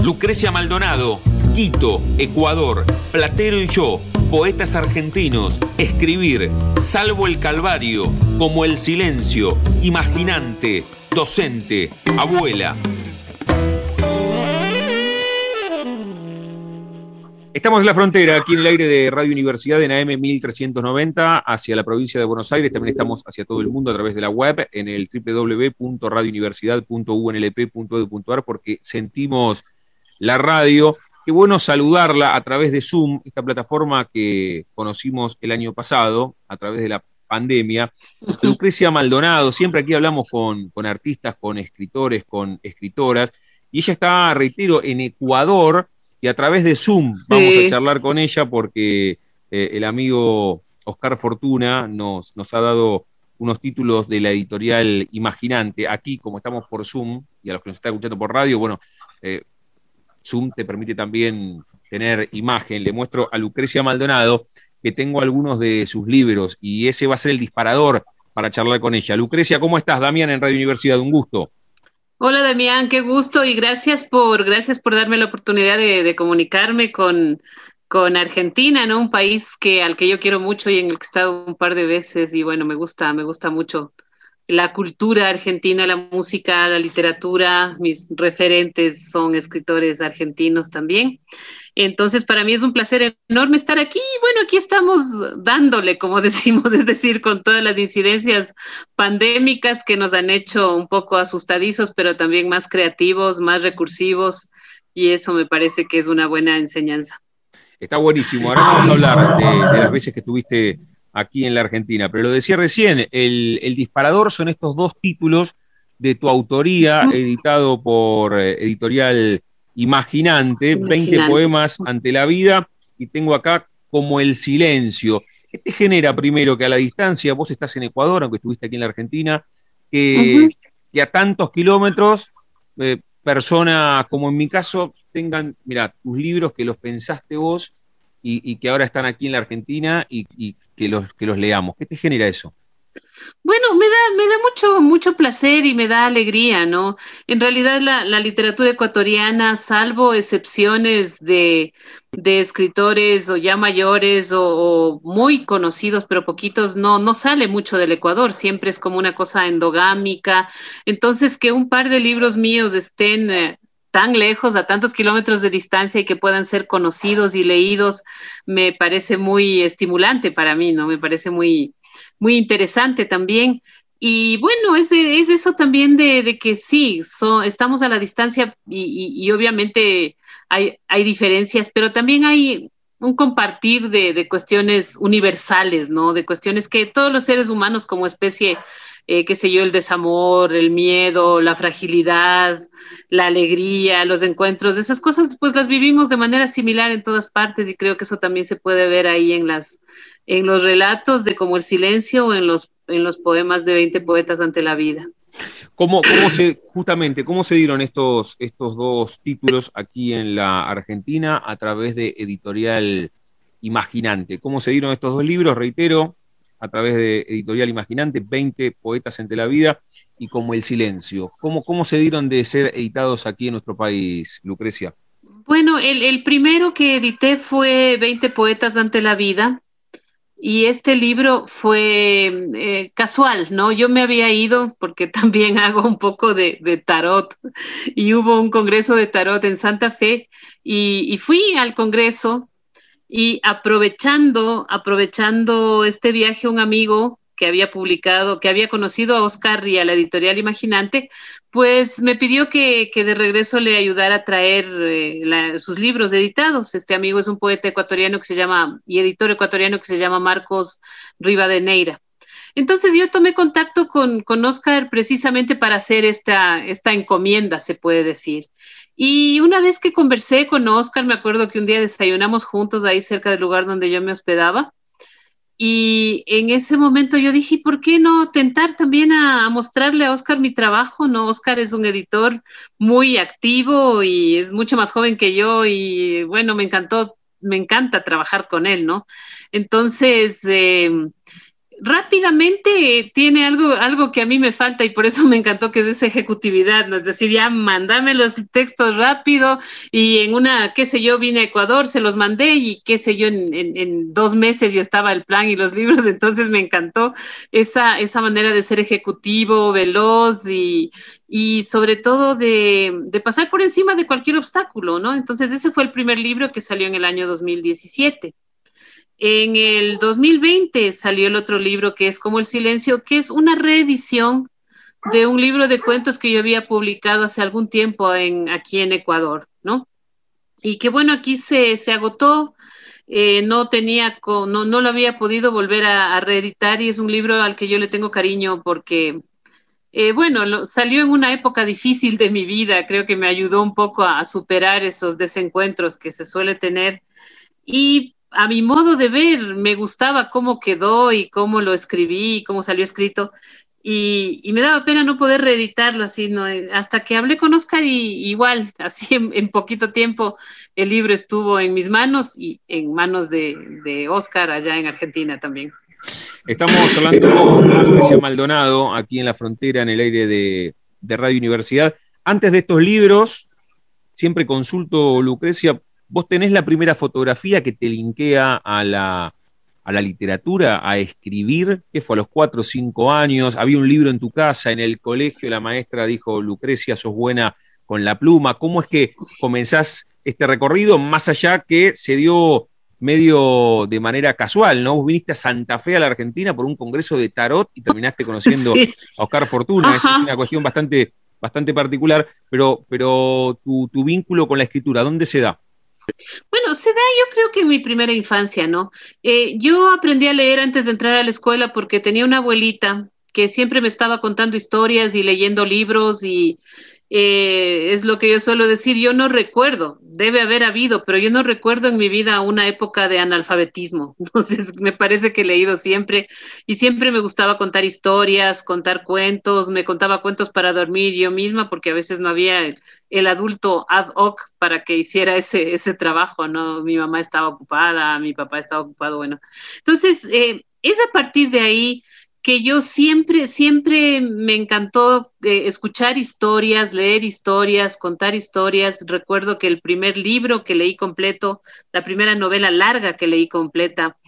Lucrecia Maldonado, Quito, Ecuador, Platero y yo, poetas argentinos, escribir, salvo el Calvario, como el silencio, imaginante, docente, abuela, Estamos en la frontera, aquí en el aire de Radio Universidad en AM 1390, hacia la provincia de Buenos Aires. También estamos hacia todo el mundo a través de la web en el www.radiouniversidad.unlp.edu.ar porque sentimos la radio. Qué bueno saludarla a través de Zoom, esta plataforma que conocimos el año pasado a través de la pandemia. Lucrecia Maldonado, siempre aquí hablamos con, con artistas, con escritores, con escritoras, y ella está, reitero, en Ecuador y a través de Zoom vamos a charlar con ella porque eh, el amigo Oscar Fortuna nos, nos ha dado unos títulos de la editorial Imaginante. Aquí, como estamos por Zoom, y a los que nos están escuchando por radio, bueno, eh, Zoom te permite también tener imagen. Le muestro a Lucrecia Maldonado que tengo algunos de sus libros y ese va a ser el disparador para charlar con ella. Lucrecia, ¿cómo estás? Damián en Radio Universidad, un gusto. Hola Damián, qué gusto y gracias por, gracias por darme la oportunidad de, comunicarme con, con Argentina, ¿no? Un país que, al que yo quiero mucho y en el que he estado un par de veces y bueno, me gusta, me gusta mucho la cultura argentina, la música, la literatura, mis referentes son escritores argentinos también. Entonces, para mí es un placer enorme estar aquí. Bueno, aquí estamos dándole, como decimos, es decir, con todas las incidencias pandémicas que nos han hecho un poco asustadizos, pero también más creativos, más recursivos, y eso me parece que es una buena enseñanza. Está buenísimo. Ahora vamos a hablar de, las veces que estuviste aquí en la Argentina, pero lo decía recién, el, el disparador son estos dos títulos de tu autoría, editado por eh, editorial Imaginante, 20 poemas ante la vida, y tengo acá como el silencio. ¿Qué te genera primero que a la distancia, vos estás en Ecuador, aunque estuviste aquí en la Argentina, que, a tantos kilómetros, eh, personas como en mi caso, tengan, mira, tus libros que los pensaste vos y, que ahora están aquí en la Argentina y, y que, los, que los leamos? ¿Qué te genera eso? Bueno, me da, me da mucho, mucho placer y me da alegría, ¿no? En realidad la, literatura ecuatoriana, salvo excepciones de, de escritores o ya mayores o, muy conocidos, pero poquitos, no, no sale mucho del Ecuador, siempre es como una cosa endogámica. Entonces, que un par de libros míos estén eh, tan lejos, a tantos kilómetros de distancia y que puedan ser conocidos y leídos, me parece muy estimulante para mí, ¿no? Me parece muy, muy interesante también. Y bueno, es, es eso también de, que sí, estamos a la distancia y, obviamente hay, hay, diferencias, pero también hay un compartir de, cuestiones universales, ¿no? De cuestiones que todos los seres humanos como especie, eh, qué sé yo, el desamor, el miedo, la fragilidad, la alegría, los encuentros, esas cosas pues las vivimos de manera similar en todas partes y creo que eso también se puede ver ahí en las en los relatos de Como el silencio o en los, en los poemas de 20 poetas ante la vida. ¿Cómo, cómo se, justamente, cómo se dieron estos, estos dos títulos aquí en la Argentina a través de Editorial Imaginante? ¿Cómo se dieron estos dos libros? Reitero, a través de Editorial Imaginante, 20 poetas ante la vida y como El silencio. ¿Cómo, cómo se dieron de ser editados aquí en nuestro país, Lucrecia? Bueno, el, el primero que edité fue 20 poetas ante la vida, y este libro fue eh, casual, ¿no? Yo me había ido porque también hago un poco de, tarot y hubo un congreso de tarot en Santa Fe y, fui al congreso y aprovechando, aprovechando este viaje, un amigo que había publicado, que había conocido a Oscar y a la editorial Imaginante, pues me pidió que, de regreso le ayudara a traer eh, sus libros editados. Este amigo es un poeta ecuatoriano que se llama, y editor ecuatoriano que se llama Marcos Rivadeneira. Entonces yo tomé contacto con, con Oscar precisamente para hacer esta, esta encomienda, se puede decir. Y una vez que conversé con Oscar, me acuerdo que un día desayunamos juntos ahí cerca del lugar donde yo me hospedaba. Y en ese momento yo dije, ¿por qué no tentar también a, mostrarle a Oscar mi trabajo? No, Oscar es un editor muy activo y es mucho más joven que yo y bueno, me encantó, me encanta trabajar con él, ¿no? Entonces, eh, rápidamente tiene algo, algo que a mí me falta y por eso me encantó que es esa ejecutividad, ¿no? Es decir, ya mandame los textos rápido y en una, qué sé yo, vine a Ecuador, se los mandé y qué sé yo, en, en, dos meses ya estaba el plan y los libros, entonces me encantó esa, esa manera de ser ejecutivo, veloz y, y sobre todo de, de pasar por encima de cualquier obstáculo, ¿no? Entonces ese fue el primer libro que salió en el año 2017. En el 2020 salió el otro libro que es Como el Silencio, que es una reedición de un libro de cuentos que yo había publicado hace algún tiempo aquí en Ecuador, ¿no? Y que bueno, aquí se, se agotó, eh, no tenía, no, no lo había podido volver a, reeditar y es un libro al que yo le tengo cariño porque, eh, bueno, salió en una época difícil de mi vida, creo que me ayudó un poco a superar esos desencuentros que se suele tener. Y a mi modo de ver, me gustaba cómo quedó y cómo lo escribí y cómo salió escrito. Y, me daba pena no poder reeditarlo así, ¿no? hasta que hablé con Oscar y igual, así en, poquito tiempo el libro estuvo en mis manos y en manos de, de Oscar allá en Argentina también. Estamos hablando con Lucrecia Maldonado, aquí en la frontera, en el aire de, de Radio Universidad. Antes de estos libros, siempre consulto, Lucrecia, vos tenés la primera fotografía que te linkea a la, a la literatura, a escribir, que fue a los cuatro o cinco años, había un libro en tu casa, en el colegio, la maestra dijo, Lucrecia, sos buena con la pluma, ¿cómo es que comenzás este recorrido, más allá que se dio medio de manera casual, ¿no? Vos viniste a Santa Fe, a la Argentina, por un congreso de tarot y terminaste conociendo a Oscar Fortuna, Esa es una cuestión bastante, bastante particular, pero, pero tu, tu vínculo con la escritura, ¿dónde se da? Bueno, se da yo creo que en mi primera infancia, ¿no? Eh, yo aprendí a leer antes de entrar a la escuela porque tenía una abuelita que siempre me estaba contando historias y leyendo libros y eh, es lo que yo suelo decir, yo no recuerdo, debe haber habido, pero yo no recuerdo en mi vida una época de analfabetismo. Entonces, me parece que he leído siempre y siempre me gustaba contar historias, contar cuentos, me contaba cuentos para dormir yo misma porque a veces no había el, adulto ad hoc para que hiciera ese, ese trabajo, ¿no? Mi mamá estaba ocupada, mi papá estaba ocupado, bueno. Entonces, eh, es a partir de ahí que yo siempre, siempre me encantó eh, escuchar historias, leer historias, contar historias. Recuerdo que el primer libro que leí completo, la primera novela larga que leí completa,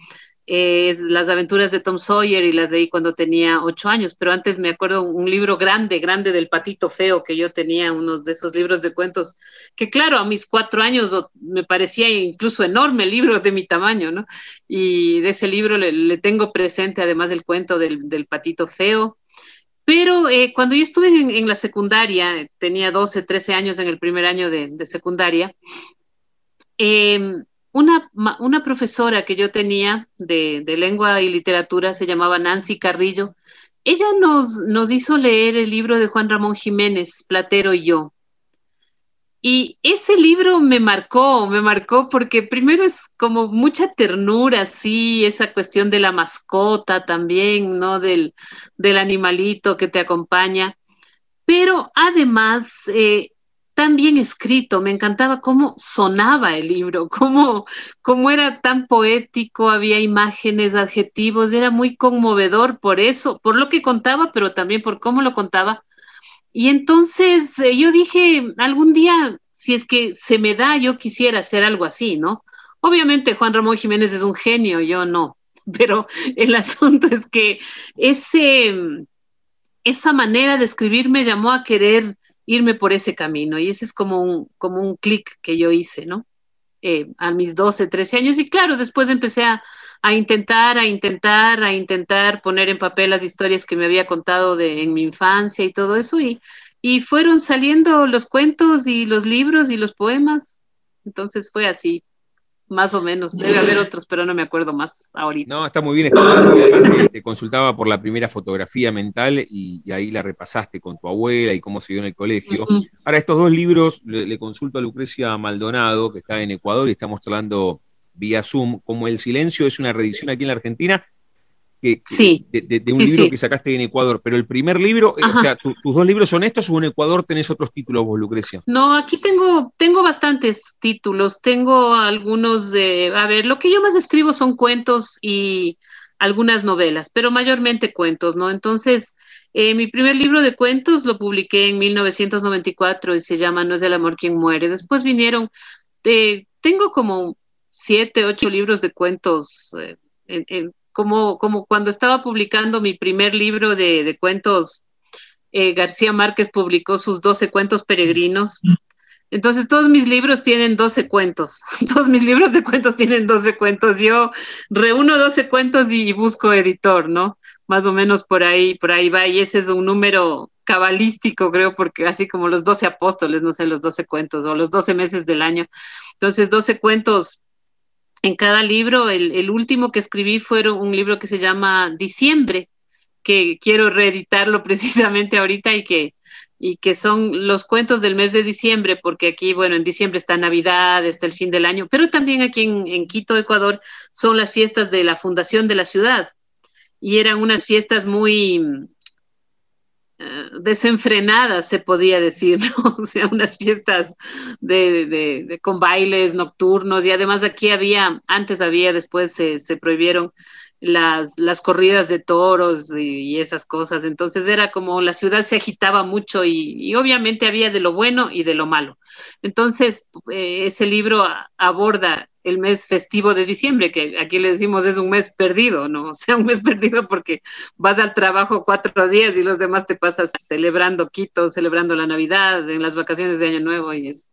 es Las aventuras de Tom Sawyer y las leí cuando tenía ocho años, pero antes me acuerdo un libro grande, grande del patito feo que yo tenía, uno de esos libros de cuentos, que claro, a mis cuatro años me parecía incluso enorme el libro de mi tamaño, ¿no? Y de ese libro le, tengo presente además el cuento del, patito feo. Pero eh, cuando yo estuve en, la secundaria, tenía 12, 13 años en el primer año de, de secundaria, eh, una, una profesora que yo tenía de, lengua y literatura se llamaba Nancy Carrillo. Ella nos, nos hizo leer el libro de Juan Ramón Jiménez, Platero y yo. Y ese libro me marcó, me marcó porque primero es como mucha ternura, sí, esa cuestión de la mascota también, ¿no? Del, del animalito que te acompaña. Pero además, eh, tan bien escrito, me encantaba cómo sonaba el libro, cómo, cómo era tan poético, había imágenes, adjetivos, era muy conmovedor por eso, por lo que contaba, pero también por cómo lo contaba. Y entonces eh, yo dije, algún día, si es que se me da, yo quisiera hacer algo así, ¿no? Obviamente Juan Ramón Jiménez es un genio, yo no, pero el asunto es que ese, esa manera de escribir me llamó a querer irme por ese camino. Y ese es como un, como un clic que yo hice, ¿no? Eh, a mis 12, 13 años. Y claro, después empecé a, intentar, a intentar, a intentar poner en papel las historias que me había contado de, en mi infancia y todo eso. Y, y fueron saliendo los cuentos y los libros y los poemas. Entonces fue así. Más o menos. Debe haber otros, pero no me acuerdo más ahorita. No, está muy bien. Está te, consultaba por la primera fotografía mental y, ahí la repasaste con tu abuela y cómo se dio en el colegio. Ahora, estos dos libros le, consulto a Lucrecia Maldonado, que está en Ecuador y estamos hablando vía Zoom, como El silencio es una reedición aquí en la Argentina que, de, un libro que sacaste en Ecuador, pero el primer libro, eh, o sea, tus dos libros son estos o en Ecuador tenés otros títulos vos, Lucrecia? No, aquí tengo, tengo bastantes títulos, tengo algunos de, a ver, lo que yo más escribo son cuentos y algunas novelas, pero mayormente cuentos, ¿no? Entonces, eh, mi primer libro de cuentos lo publiqué en 1994 y se llama No es el amor quien muere. Después vinieron, eh, tengo como siete, ocho libros de cuentos en, como, como cuando estaba publicando mi primer libro de, cuentos, eh, García Márquez publicó sus 12 cuentos peregrinos. Entonces, todos mis libros tienen 12 cuentos. Todos mis libros de cuentos tienen 12 cuentos. Yo reúno 12 cuentos y, busco editor, ¿no? Más o menos por ahí, por ahí va. Y ese es un número cabalístico, creo, porque así como los 12 apóstoles, no sé, los 12 cuentos o los 12 meses del año. Entonces, 12 cuentos en cada libro, el, último que escribí fue un libro que se llama Diciembre, que quiero reeditarlo precisamente ahorita y que, y que son los cuentos del mes de diciembre, porque aquí, bueno, en diciembre está Navidad, está el fin del año, pero también aquí en, Quito, Ecuador, son las fiestas de la fundación de la ciudad. Y eran unas fiestas muy, desenfrenadas, se podía decir, ¿no? O sea, unas fiestas de, de, con bailes nocturnos y además aquí había, antes había, después se, se prohibieron las, las corridas de toros y, esas cosas. Entonces era como la ciudad se agitaba mucho y, obviamente había de lo bueno y de lo malo. Entonces eh, ese libro aborda el mes festivo de diciembre, que aquí le decimos es un mes perdido, ¿no? O sea, un mes perdido porque vas al trabajo cuatro días y los demás te pasas celebrando Quito, celebrando la Navidad, en las vacaciones de Año Nuevo y es.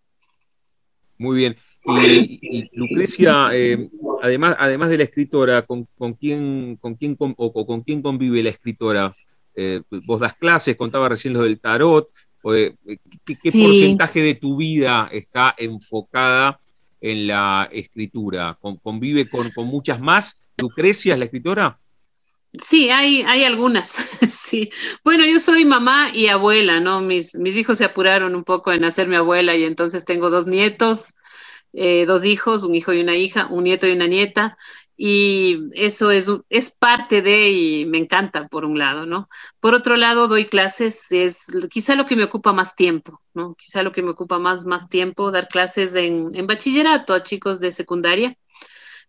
Muy bien. Y, Lucrecia, eh, además, además de la escritora, ¿con, quién, con quién o, con quién convive la escritora? Eh, vos das clases, contaba recién lo del tarot. Eh, ¿Qué, porcentaje de tu vida está enfocada en la escritura? ¿Convive con, muchas más? ¿Lucrecia es la escritora? Sí, hay, hay algunas, sí. Bueno, yo soy mamá y abuela, ¿no? Mis, mis hijos se apuraron un poco en hacerme abuela y entonces tengo dos nietos, eh, dos hijos, un hijo y una hija, un nieto y una nieta, y eso es, es parte de y me encanta por un lado, ¿no? Por otro lado, doy clases, es quizá lo que me ocupa más tiempo, ¿no? Quizá lo que me ocupa más, más tiempo, dar clases en, en bachillerato a chicos de secundaria.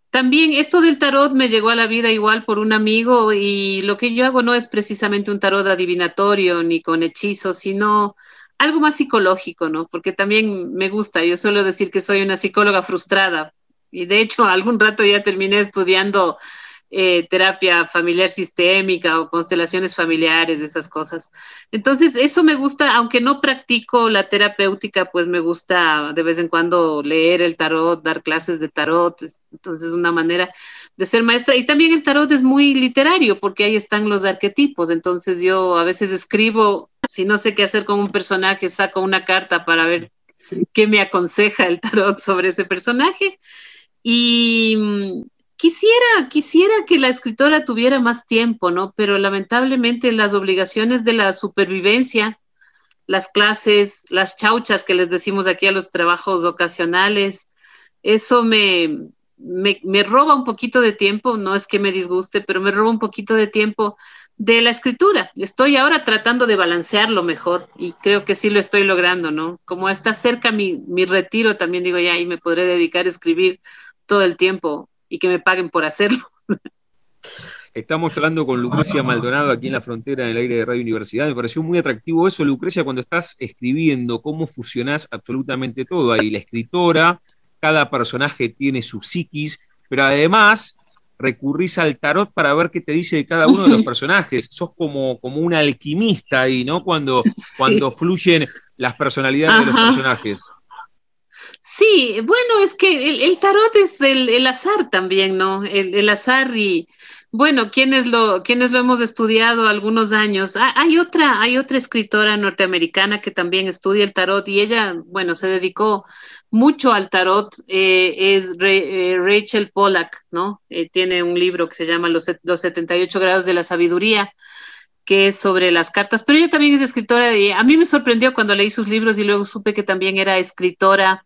También esto del tarot me llegó a la vida igual por un amigo y lo que yo hago no es precisamente un tarot adivinatorio ni con hechizos, sino algo más psicológico, ¿no? Porque también me gusta, yo suelo decir que soy una psicóloga frustrada y de hecho algún rato ya terminé estudiando eh, terapia familiar sistémica o constelaciones familiares, esas cosas. Entonces, eso me gusta, aunque no practico la terapéutica, pues me gusta de vez en cuando leer el tarot, dar clases de tarot, entonces es una manera de ser maestra. Y también el tarot es muy literario porque ahí están los arquetipos. Entonces yo a veces escribo, si no sé qué hacer con un personaje, saco una carta para ver qué me aconseja el tarot sobre ese personaje. Y mm, quisiera, quisiera que la escritora tuviera más tiempo, ¿no? Pero lamentablemente las obligaciones de la supervivencia, las clases, las chauchas que les decimos aquí a los trabajos ocasionales, eso me, me, roba un poquito de tiempo, no es que me disguste, pero me roba un poquito de tiempo de la escritura. Estoy ahora tratando de balancearlo mejor y creo que sí lo estoy logrando, ¿no? Como está cerca mi, mi retiro, también digo, ya ahí me podré dedicar a escribir todo el tiempo y que me paguen por hacerlo. Estamos hablando con Lucrecia Maldonado aquí en la frontera en el aire de Radio Universidad. Me pareció muy atractivo eso, Lucrecia, cuando estás escribiendo, cómo fusionás absolutamente todo. Ahí la escritora, cada personaje tiene su psiquis, pero además recurrís al tarot para ver qué te dice de cada uno de los personajes. Sos como, como un alquimista ahí, ¿no? Cuando, cuando fluyen las personalidades de los personajes. Sí, bueno, es que el, tarot es el, azar también, ¿no? El, azar y, bueno, quienes lo, quienes lo hemos estudiado algunos años. Ah, hay otra, hay otra escritora norteamericana que también estudia el tarot y ella, bueno, se dedicó mucho al tarot eh, es eh, Rachel Pollack, ¿no? Eh, tiene un libro que se llama Los, los 78 grados de la sabiduría, que es sobre las cartas, pero ella también es escritora y a mí me sorprendió cuando leí sus libros y luego supe que también era escritora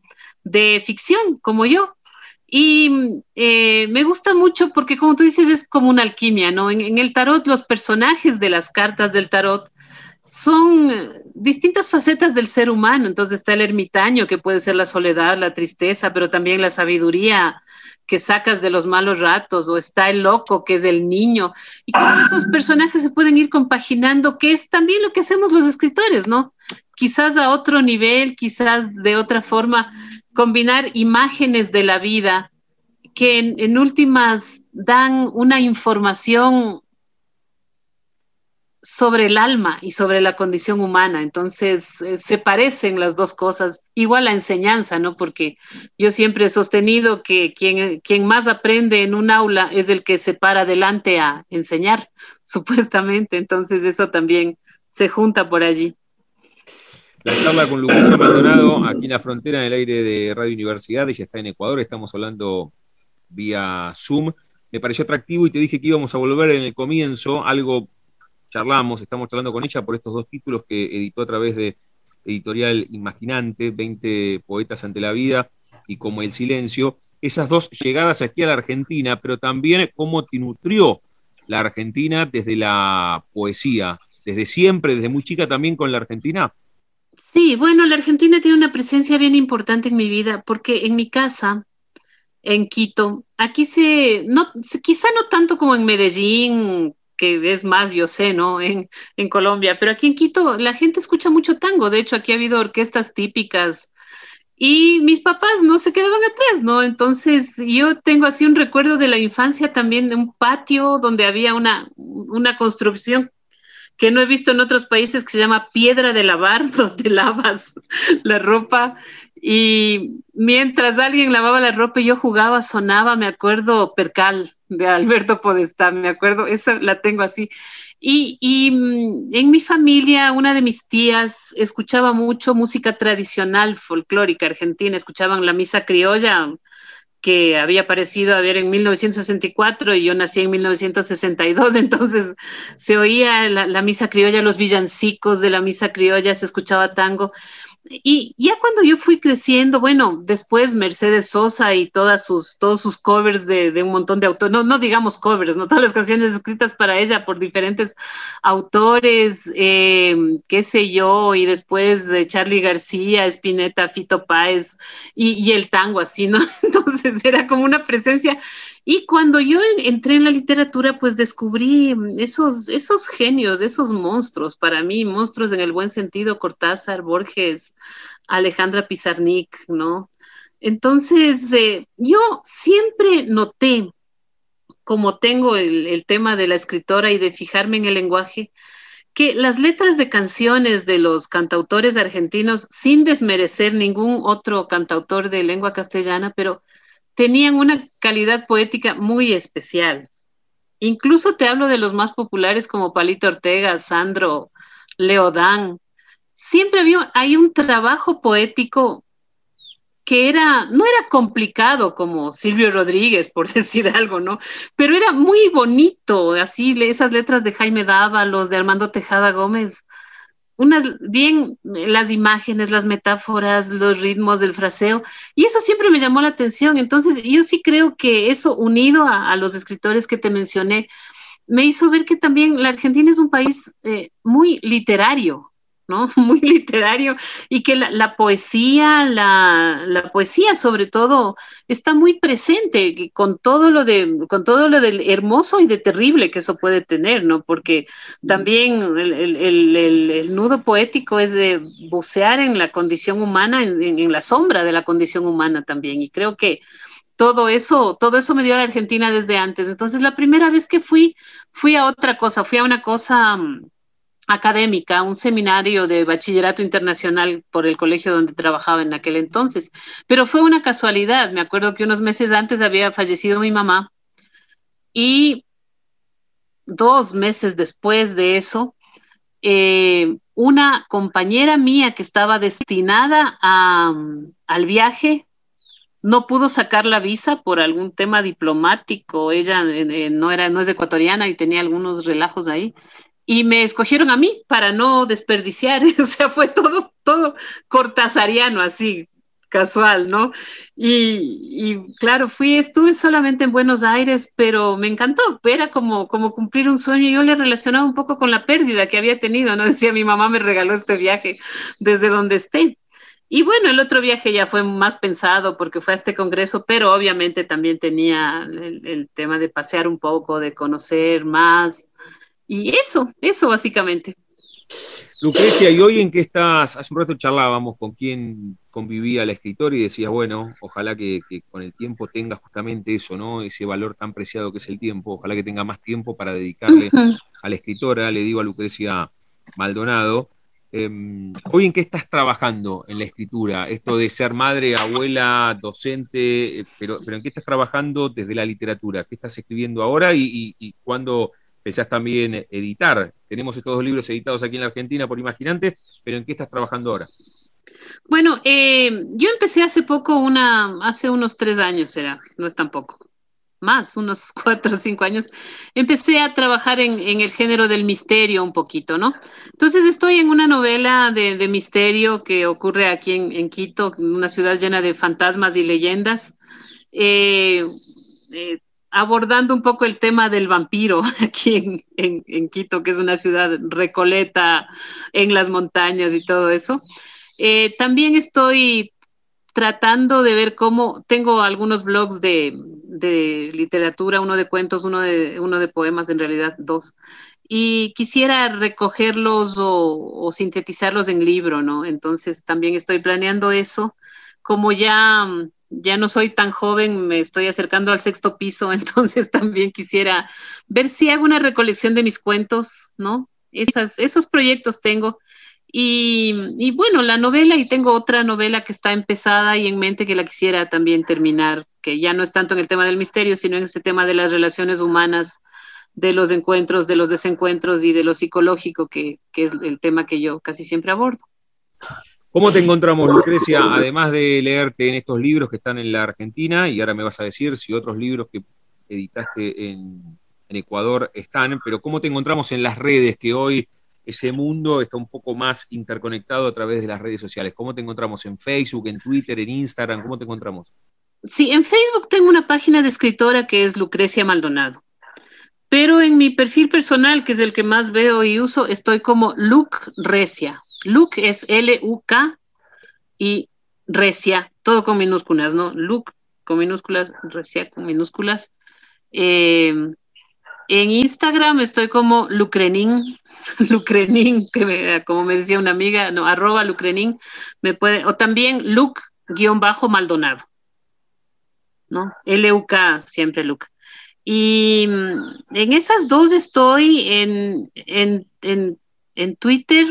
de ficción, como yo. Y me gusta mucho porque, como tú dices, es como una alquimia, ¿no? en, el tarot, los personajes de las cartas del tarot son distintas facetas del ser humano. Entonces está el ermitaño, que puede ser la soledad, la tristeza, pero también la sabiduría que sacas de los malos ratos, o está el loco, que es el niño, y cómo esos personajes se pueden ir compaginando, que es también lo que hacemos los escritores, ¿no? Quizás a otro nivel, quizás de otra forma, combinar imágenes de la vida que en últimas dan una información sobre el alma y sobre la condición humana. Entonces, eh, se parecen las dos cosas, igual la enseñanza, ¿no? Porque yo siempre he sostenido que quien, quien más aprende en un aula es el que se para adelante a enseñar, supuestamente. Entonces, eso también se junta por allí. La charla con Lucrecia Maldonado, aquí en la frontera, en el aire de Radio Universidad, ella está en Ecuador, estamos hablando vía Zoom. Me pareció atractivo y te dije que íbamos a volver en el comienzo, algo charlamos, estamos charlando con ella por estos dos títulos que editó a través de Editorial Imaginante, 20 poetas ante la vida y como el silencio, esas dos llegadas aquí a la Argentina, pero también cómo te nutrió la Argentina desde la poesía, desde siempre, desde muy chica también con la Argentina. Sí, bueno, la Argentina tiene una presencia bien importante en mi vida, porque en mi casa, en Quito, aquí se, no, quizá no tanto como en Medellín, que es más, yo sé, ¿no? En, en Colombia, pero aquí en Quito la gente escucha mucho tango, de hecho aquí ha habido orquestas típicas y mis papás no se quedaban atrás, ¿no? Entonces yo tengo así un recuerdo de la infancia también de un patio donde había una, una construcción que no he visto en otros países que se llama piedra de lavar, donde lavas la ropa. Y mientras alguien lavaba la ropa y yo jugaba, sonaba, me acuerdo, Percal, de Alberto Podestá, me acuerdo, esa la tengo así. Y, y, mm, en mi familia, una de mis tías escuchaba mucho música tradicional folclórica argentina, escuchaban la misa criolla que había aparecido a ver en 1964 y yo nací en 1962, entonces se oía la, la misa criolla, los villancicos de la misa criolla, se escuchaba tango. Y ya cuando yo fui creciendo, bueno, después Mercedes Sosa y todas sus, todos sus covers de, un montón de autores, no, no digamos covers, no todas las canciones escritas para ella por diferentes autores, eh, qué sé yo, y después de Charlie García, Spinetta, Fito Páez y el tango así, ¿no? Entonces era como una presencia y cuando yo entré en la literatura, pues descubrí esos, esos genios, esos monstruos, para mí, monstruos en el buen sentido, Cortázar, Borges, Alejandra Pizarnik, ¿no? Entonces, eh, yo siempre noté, como tengo el tema de la escritora y de fijarme en el lenguaje, que las letras de canciones de los cantautores argentinos, sin desmerecer ningún otro cantautor de lengua castellana, pero tenían una calidad poética muy especial. Incluso te hablo de los más populares como Palito Ortega, Sandro, Leodán. Siempre había, hay un trabajo poético que era, no era complicado como Silvio Rodríguez, por decir algo, ¿no? Pero era muy bonito, así esas letras de Jaime Dávalos, de Armando Tejada Gómez, unas bien las imágenes, las metáforas, los ritmos del fraseo, y eso siempre me llamó la atención. Entonces, yo sí creo que eso, unido a, los escritores que te mencioné, me hizo ver que también la Argentina es un país eh, muy literario, ¿no? Muy literario y que la, poesía, la, poesía sobre todo, está muy presente con todo lo de, con todo lo del hermoso y de terrible que eso puede tener, ¿no? Porque también el, nudo poético es de bucear en la condición humana, en, la sombra de la condición humana también. Y creo que todo eso, todo eso me dio a la Argentina desde antes. Entonces, la primera vez que fui, fui a otra cosa, fui a una cosa mm, académica, un seminario de bachillerato internacional por el colegio donde trabajaba en aquel entonces. Pero fue una casualidad. Me acuerdo que unos meses antes había fallecido mi mamá y dos meses después de eso eh, una compañera mía que estaba destinada a, al viaje no pudo sacar la visa por algún tema diplomático. Ella eh, no era, no es ecuatoriana y tenía algunos relajos ahí. Y me escogieron a mí para no desperdiciar. o sea, fue todo, todo cortasariano, así, casual, ¿no? Y, claro, fui, estuve solamente en Buenos Aires, pero me encantó, era como, como cumplir un sueño. Yo le relacionaba un poco con la pérdida que había tenido, ¿no? Decía, mi mamá me regaló este viaje desde donde esté. Y bueno, el otro viaje ya fue más pensado porque fue a este congreso, pero obviamente también tenía el, el tema de pasear un poco, de conocer más. Y eso, eso básicamente. Lucrecia, ¿y hoy en qué estás? Hace un rato charlábamos con quién convivía la escritora y decías, bueno, ojalá que, con el tiempo tenga justamente eso, ¿no? Ese valor tan preciado que es el tiempo, ojalá que tenga más tiempo para dedicarle a la escritora, le digo a Lucrecia Maldonado. Em, hoy en qué estás trabajando en la escritura? Esto de ser madre, abuela, docente, eh, pero, pero ¿en qué estás trabajando desde la literatura? ¿Qué estás escribiendo ahora y, y cuándo pensás también editar? Tenemos estos dos libros editados aquí en la Argentina por Imaginante, pero ¿en qué estás trabajando ahora? Bueno, eh, yo empecé hace poco, una, hace unos tres años era, no es tampoco, más, unos cuatro o cinco años, empecé a trabajar en, el género del misterio un poquito, ¿no? Entonces estoy en una novela de, misterio que ocurre aquí en, Quito, una ciudad llena de fantasmas y leyendas. Eh, eh, abordando un poco el tema del vampiro aquí en, Quito, que es una ciudad recoleta en las montañas y todo eso. Eh, también estoy tratando de ver cómo tengo algunos blogs de, literatura, uno de cuentos, uno de, uno de poemas, en realidad dos. Y quisiera recogerlos o, o sintetizarlos en libro, ¿no? Entonces también estoy planeando eso. Como ya ya no soy tan joven, me estoy acercando al sexto piso, entonces también quisiera ver si hago una recolección de mis cuentos, ¿no? Esos proyectos tengo. Y, y, bueno, la novela, y tengo otra novela que está empezada y en mente que la quisiera también terminar, que ya no es tanto en el tema del misterio, sino en este tema de las relaciones humanas, de los encuentros, de los desencuentros y de lo psicológico, que, que es el tema que yo casi siempre abordo. ¿Cómo te encontramos, Lucrecia? Además de leerte en estos libros que están en la Argentina, y ahora me vas a decir si otros libros que editaste en, Ecuador están, pero ¿cómo te encontramos en las redes que hoy ese mundo está un poco más interconectado a través de las redes sociales? ¿Cómo te encontramos en Facebook, en Twitter, en Instagram? ¿Cómo te encontramos? Sí, en Facebook tengo una página de escritora que es Lucrecia Maldonado. Pero en mi perfil personal, que es el que más veo y uso, estoy como Lucrecia. Luke es L-U-K y Recia, todo con minúsculas, ¿no? Luke con minúsculas, Recia con minúsculas. Eh, en Instagram estoy como Lucrenin, Lucrenin, que como me decía una amiga, no, arroba Lucrenin, me puede, o también Luke-Maldonado, ¿no? L-U-K, siempre Luke. Y mm, en esas dos estoy en, en, en, en Twitter,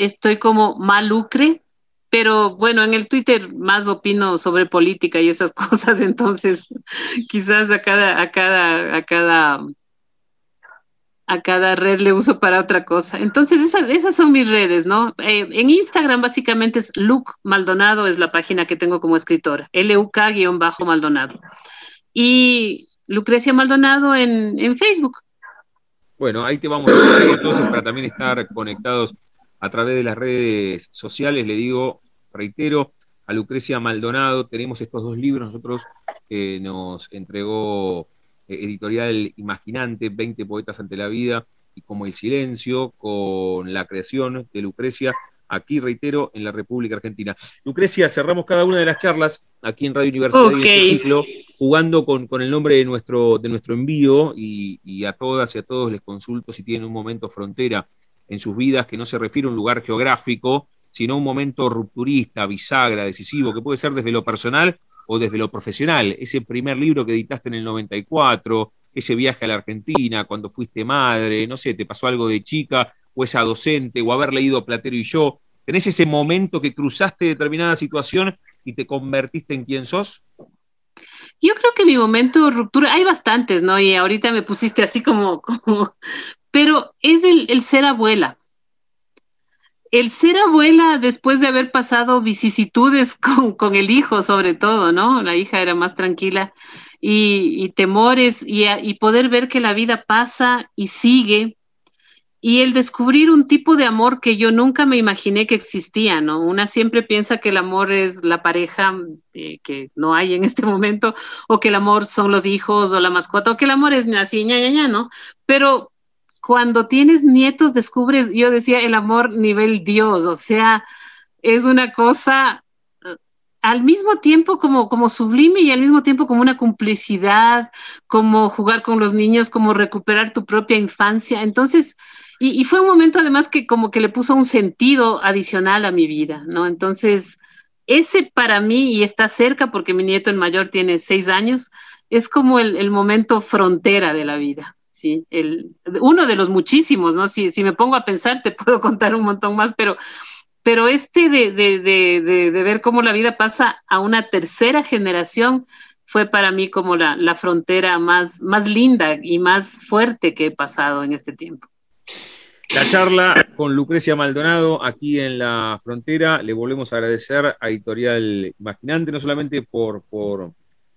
estoy como malucre, pero bueno, en el Twitter más opino sobre política y esas cosas, entonces quizás a cada, a cada, a cada, a cada red le uso para otra cosa. Entonces esas, esas son mis redes, ¿no? Eh, en Instagram básicamente es Luc Maldonado, es la página que tengo como escritora, L-U-K-Maldonado. Y Lucrecia Maldonado en, en Facebook. Bueno, ahí te vamos a entonces para también estar conectados a través de las redes sociales. Le digo, reitero, a Lucrecia Maldonado, tenemos estos dos libros, nosotros que nos entregó eh, editorial Imaginante, 20 poetas ante la vida y como el silencio, con la creación de Lucrecia, aquí reitero, en la República Argentina. Lucrecia, cerramos cada una de las charlas aquí en Radio Universidad este ciclo, jugando con, el nombre de nuestro, de nuestro envío y, y a todas y a todos les consulto si tienen un momento frontera en sus vidas que no se refiere a un lugar geográfico, sino a un momento rupturista, bisagra, decisivo, que puede ser desde lo personal o desde lo profesional. Ese primer libro que editaste en el 94, ese viaje a la Argentina, cuando fuiste madre, no sé, te pasó algo de chica, o esa docente, o haber leído Platero y yo. ¿Tenés ese momento que cruzaste determinada situación y te convertiste en quien sos? Yo creo que mi momento de ruptura, hay bastantes, ¿no? Y ahorita me pusiste así como, como pero es el, ser abuela. El ser abuela después de haber pasado vicisitudes con, el hijo, sobre todo, ¿no? La hija era más tranquila y, temores y, y poder ver que la vida pasa y sigue y el descubrir un tipo de amor que yo nunca me imaginé que existía, ¿no? Una siempre piensa que el amor es la pareja eh, que no hay en este momento, o que el amor son los hijos o la mascota, o que el amor es así, ña, ña, ña, ¿no? Pero cuando tienes nietos descubres, yo decía, el amor nivel Dios, o sea, es una cosa eh, al mismo tiempo como, como sublime y al mismo tiempo como una complicidad, como jugar con los niños, como recuperar tu propia infancia. Entonces, y, fue un momento además que como que le puso un sentido adicional a mi vida, ¿no? Entonces, ese para mí, y está cerca porque mi nieto el mayor tiene seis años, es como el, momento frontera de la vida, ¿sí? El, uno de los muchísimos, ¿no? Si, si me pongo a pensar, te puedo contar un montón más, pero, pero este de, de, de, de ver cómo la vida pasa a una tercera generación fue para mí como la, la frontera más, más linda y más fuerte que he pasado en este tiempo. La charla con Lucrecia Maldonado aquí en la frontera. Le volvemos a agradecer a Editorial Imaginante, no solamente por, por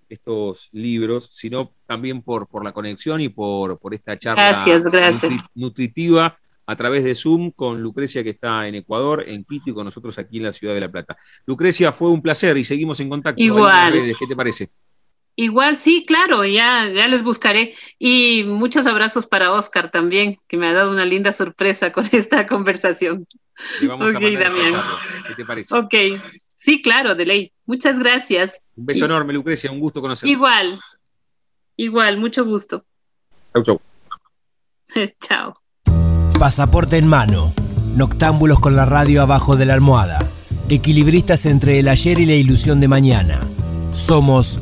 estos libros, sino también por, por la conexión y por, por esta charla nutritiva a través de Zoom con Lucrecia que está en Ecuador, en Quito y con nosotros aquí en la ciudad de La Plata. Lucrecia, fue un placer y seguimos en contacto. Igual. ¿Qué te parece? Igual, sí, claro, ya, ya les buscaré. Y muchos abrazos para Oscar también, que me ha dado una linda sorpresa con esta conversación. vamos okay, Damián. ¿Qué te parece? Ok, sí, claro, de ley. Muchas gracias. Un beso enorme, Lucrecia, un gusto conocerte. Igual, igual, mucho gusto. Chau, chau. chao. Pasaporte en mano, noctámbulos con la radio abajo de la almohada, equilibristas entre el ayer y la ilusión de mañana. Somos